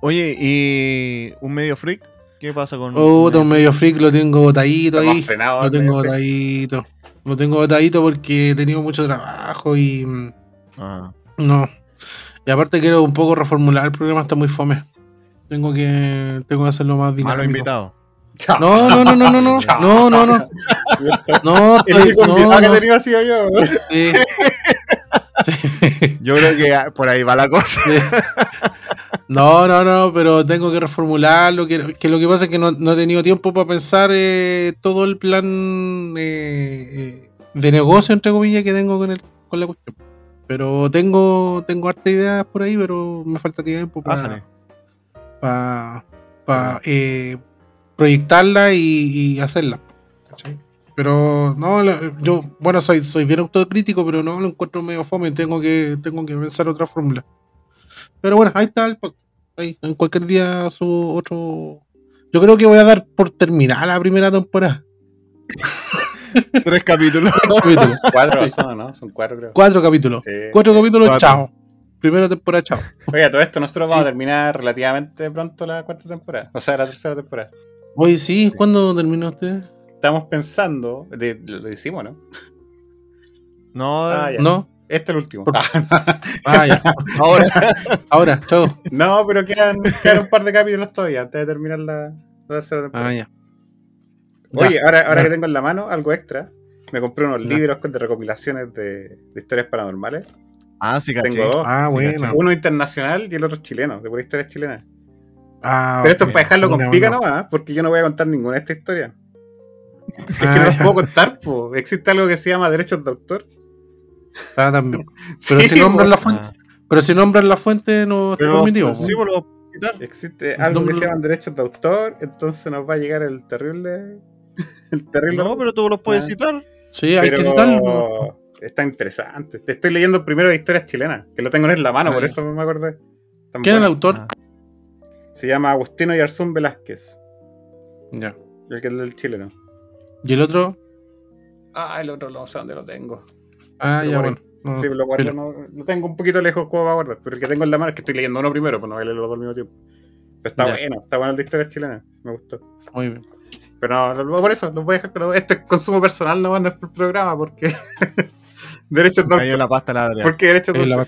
Oye, ¿y un medio freak? ¿Qué pasa con.? Otro medio freak lo tengo botadito ahí. Lo tengo botadito. Lo tengo botadito porque he tenido mucho trabajo y Ah, no. Y aparte quiero un poco reformular el programa, está muy fome. Tengo que, tengo que hacerlo más dinámico. malo invitado. Chao. No, no, no, no, no, no, Chao. no, no, no, no, El estoy- no, que no, tenido ha sido yo. sí. Sí. Yo creo que por ahí va la cosa. Sí. No, no, no, pero tengo que reformularlo. Que, que lo que pasa es que no, no he tenido tiempo para pensar eh, todo el plan eh, eh, de negocio, entre comillas, que tengo con, el, con la cuestión. Pero tengo, tengo harta ideas por ahí, pero me falta tiempo para Ájale. pa, pa, eh, proyectarla y, y hacerla. ¿cachai? Pero no, yo, bueno, soy, soy bien autocrítico, pero no lo encuentro medio fome. Tengo que, tengo que pensar otra fórmula. Pero bueno, ahí está el podcast. Ahí, en cualquier día subo otro. Yo creo que voy a dar por terminada la primera temporada. Tres capítulos. Capítulo. Cuatro son, ¿no? Son cuatro, creo. Cuatro capítulos. Sí. Cuatro capítulos, Cuatro. chao. Primera temporada, chao. Oiga, todo esto nosotros vamos Sí. a terminar relativamente pronto la cuarta temporada. O sea, la tercera temporada. Oye, sí, ¿cuándo terminó usted? Estamos pensando, de- lo lo hicimos, ¿no? No, Ah, ya. ¿No? Este es el último. Ah, Ah, ya. ahora. Ahora, chao. no, pero quedan, quedan un par de capítulos todavía antes de terminar la, la tercera temporada. Ah, ya. Oye, Ya, ahora, ahora ya. que tengo en la mano algo extra, me compré unos Ya. libros de recopilaciones de, de historias paranormales. Ah, sí, caché. Tengo dos. Ah, Sí, bueno. caché. Uno internacional y el otro chileno, de pura historias chilenas. Ah, Pero esto es para dejarlo con pica nomás, porque yo no voy a contar ninguna de esta historia. Es que Ah, no las ya. puedo contar, po. Existe algo que se llama derechos de autor. Ah, también. Pero Sí, si nombran la fuente, Ah, pero si nombran la fuente no está pero permitido. pues, sí, por lo citar. Existe algo que se llaman derechos de autor, entonces nos va a llegar el terrible. El terrible. No, pero tú los puedes Ah. citar. Sí, hay pero que citarlo. está interesante. Te estoy leyendo el primero de historias chilenas, que lo tengo en la mano, por eso me acordé. Tan ¿Quién es el autor? Ah. Se llama Agustino Yarzún Velázquez, Ya. el que es del chileno. ¿Y el otro? Ah, el otro no sé dónde lo tengo. Ah, ya, bueno. No, Sí, lo guardo, no- lo tengo un poquito lejos como va a guardar, pero el que tengo en la mano es que estoy leyendo uno primero, pues no voy a leer los dos al mismo tiempo. Pero está Ya. bueno, está bueno el de historias chilenas, me gustó. Muy bien. Pero no, por eso, los voy a dejar, pero este es consumo personal nomás, no es por programa, porque derechos de Cayó la pasta la. Porque derechos de la-.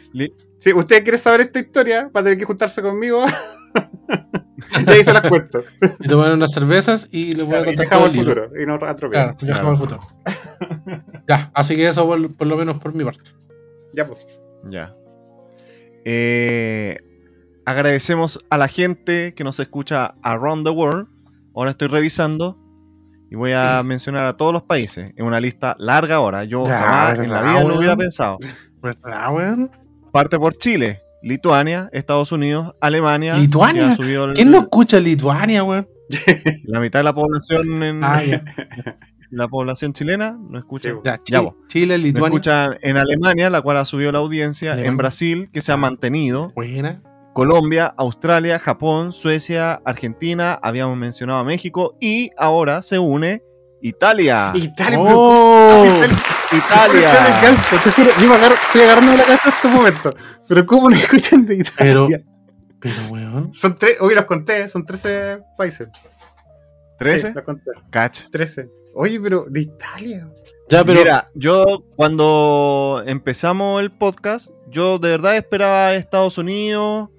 Si usted quiere saber esta historia, va a tener que juntarse conmigo. y ahí se las cuento. Y tomar unas cervezas y les voy a Claro, y contar todo el libro. futuro y no atropellamos. Claro, dejamos el futuro. ya, así que eso por, por lo menos por mi parte. Ya, pues. Ya. Eh, agradecemos a la gente que nos escucha around the world. Ahora estoy revisando y voy a mencionar a todos los países. En una lista larga ahora. Yo Ya, jamás en la ¿verdad, vida lo weón? hubiera pensado. Parte por Chile, Lituania, Estados Unidos, Alemania. ¿Lituania? que ha subido el- ¿Quién no escucha Lituania, weón? La mitad de la población en Ah, la población chilena no escucha. Sí, Ya, Ya, Chile, Lituania. escuchan en Alemania, la cual ha subido la audiencia, en. Brasil, que se ha mantenido, Buena. Colombia, Australia, Japón, Suecia, Argentina, habíamos mencionado a México y ahora se une Italia. Italia, ¡Oh! Italia. Italia calza, te juro, yo me agarro- estoy agarrando la casa en estos momentos. Pero ¿cómo no escuchan de Italia? Pero, pero, weón. Son tres, hoy los conté, son 13 países. ¿13? Sí, los conté. Cacha. 13. Oye, pero de Italia. Ya, pero. Mira, yo cuando empezamos el podcast, yo de verdad esperaba Estados Unidos,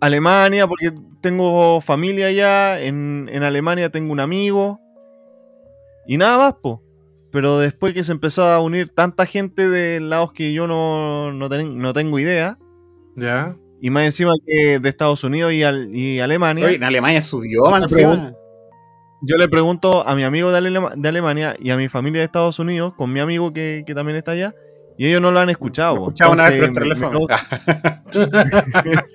Alemania, porque tengo familia allá, en, en Alemania tengo un amigo, y nada más, po. Pero después que se empezó a unir tanta gente de lados que yo no, no, ten- no tengo idea, Ya. y más encima que de Estados Unidos y, al- y Alemania, Oye, en Alemania subió, yo le pregunto a mi amigo de, Alema- de Alemania y a mi familia de Estados Unidos, con mi amigo que, que también está allá, y ellos no lo han escuchado. Escuchaba una vez por el Entonces, me- me teléfono. causa-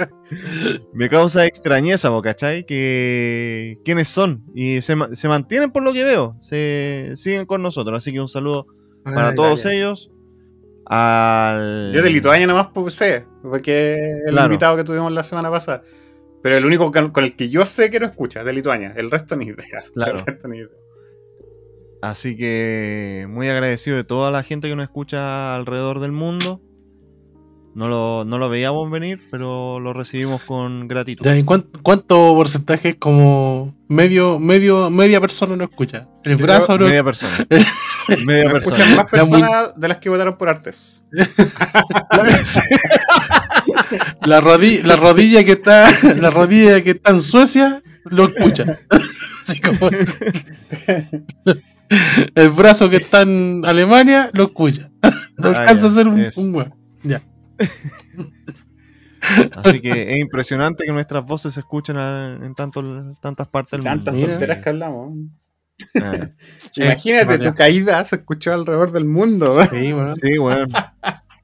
me causa extrañeza, ¿cachai? Que quiénes son y se, se mantienen por lo que veo, se siguen con nosotros, así que un saludo para Ay, todos ya, ellos. Al... Yo de Lituania nomás puse, porque es el Claro. invitado que tuvimos la semana pasada. Pero el único con, el que yo sé que no escucha, de Lituania. El resto ni idea. Claro. El resto ni idea. Así que muy agradecido de toda la gente que nos escucha alrededor del mundo. No lo, no lo veíamos venir, pero lo recibimos con gratitud. Ya, ¿y cuán- cuánto porcentaje es como medio, medio, media persona no escucha? El Yo brazo no. Media persona. Media Me persona. escuchan más personas de las que votaron por artes. La rodilla, la rodilla que está, la rodilla que está en Suecia, lo escucha. Así como- el brazo que está en Alemania, lo escucha. No Ah, alcanza ya, a ser un, weón. Ya. Así que es impresionante que nuestras voces se escuchen a- en tanto, tantas partes del Tantas mundo. Mira. tonteras que hablamos. Ah, Sí, Imagínate, vale. tu caída se escuchó alrededor del mundo. Sí, weón. sí, bueno.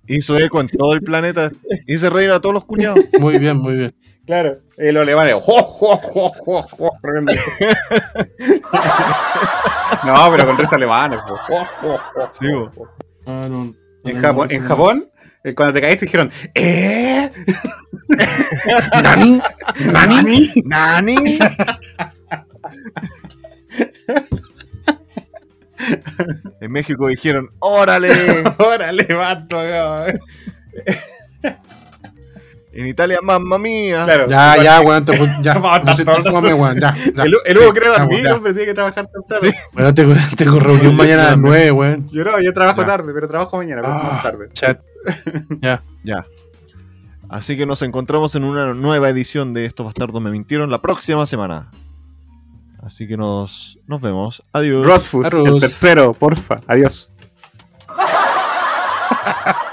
Hizo eco en todo el planeta. Hice reír a todos los culiados. Muy bien, muy bien. Claro. Y los alemanes. ¡jo, jo, jo, jo, jo! no, pero con risa alemanes. po. ¡Jo, jo, jo, Sí, po. Ah, no, En Japón, no, en no. Japón eh, cuando te caíste dijeron, ¿eh? ¿Nani? ¿Nani? ¡Nani! en México dijeron, ¡órale! Órale, vato. En Italia, mamma mía. Claro. Ya, ya, weón, te, ya, pusiste tanto. fome, weón, ya, ya. El, el Hugo Sí, cree ya, dormir, hombre, tiene que trabajar temprano. Bueno, tengo, tengo reunión mañana a las 9, weón. Yo no, yo trabajo Ya. tarde, pero trabajo mañana, pero Ah, más tarde. chat. Ya. Así que nos encontramos en una nueva edición de Estos Bastardos Me Mintieron la próxima semana. Así que nos, nos vemos. Adiós. Rodfus, el tercero, porfa. Adiós.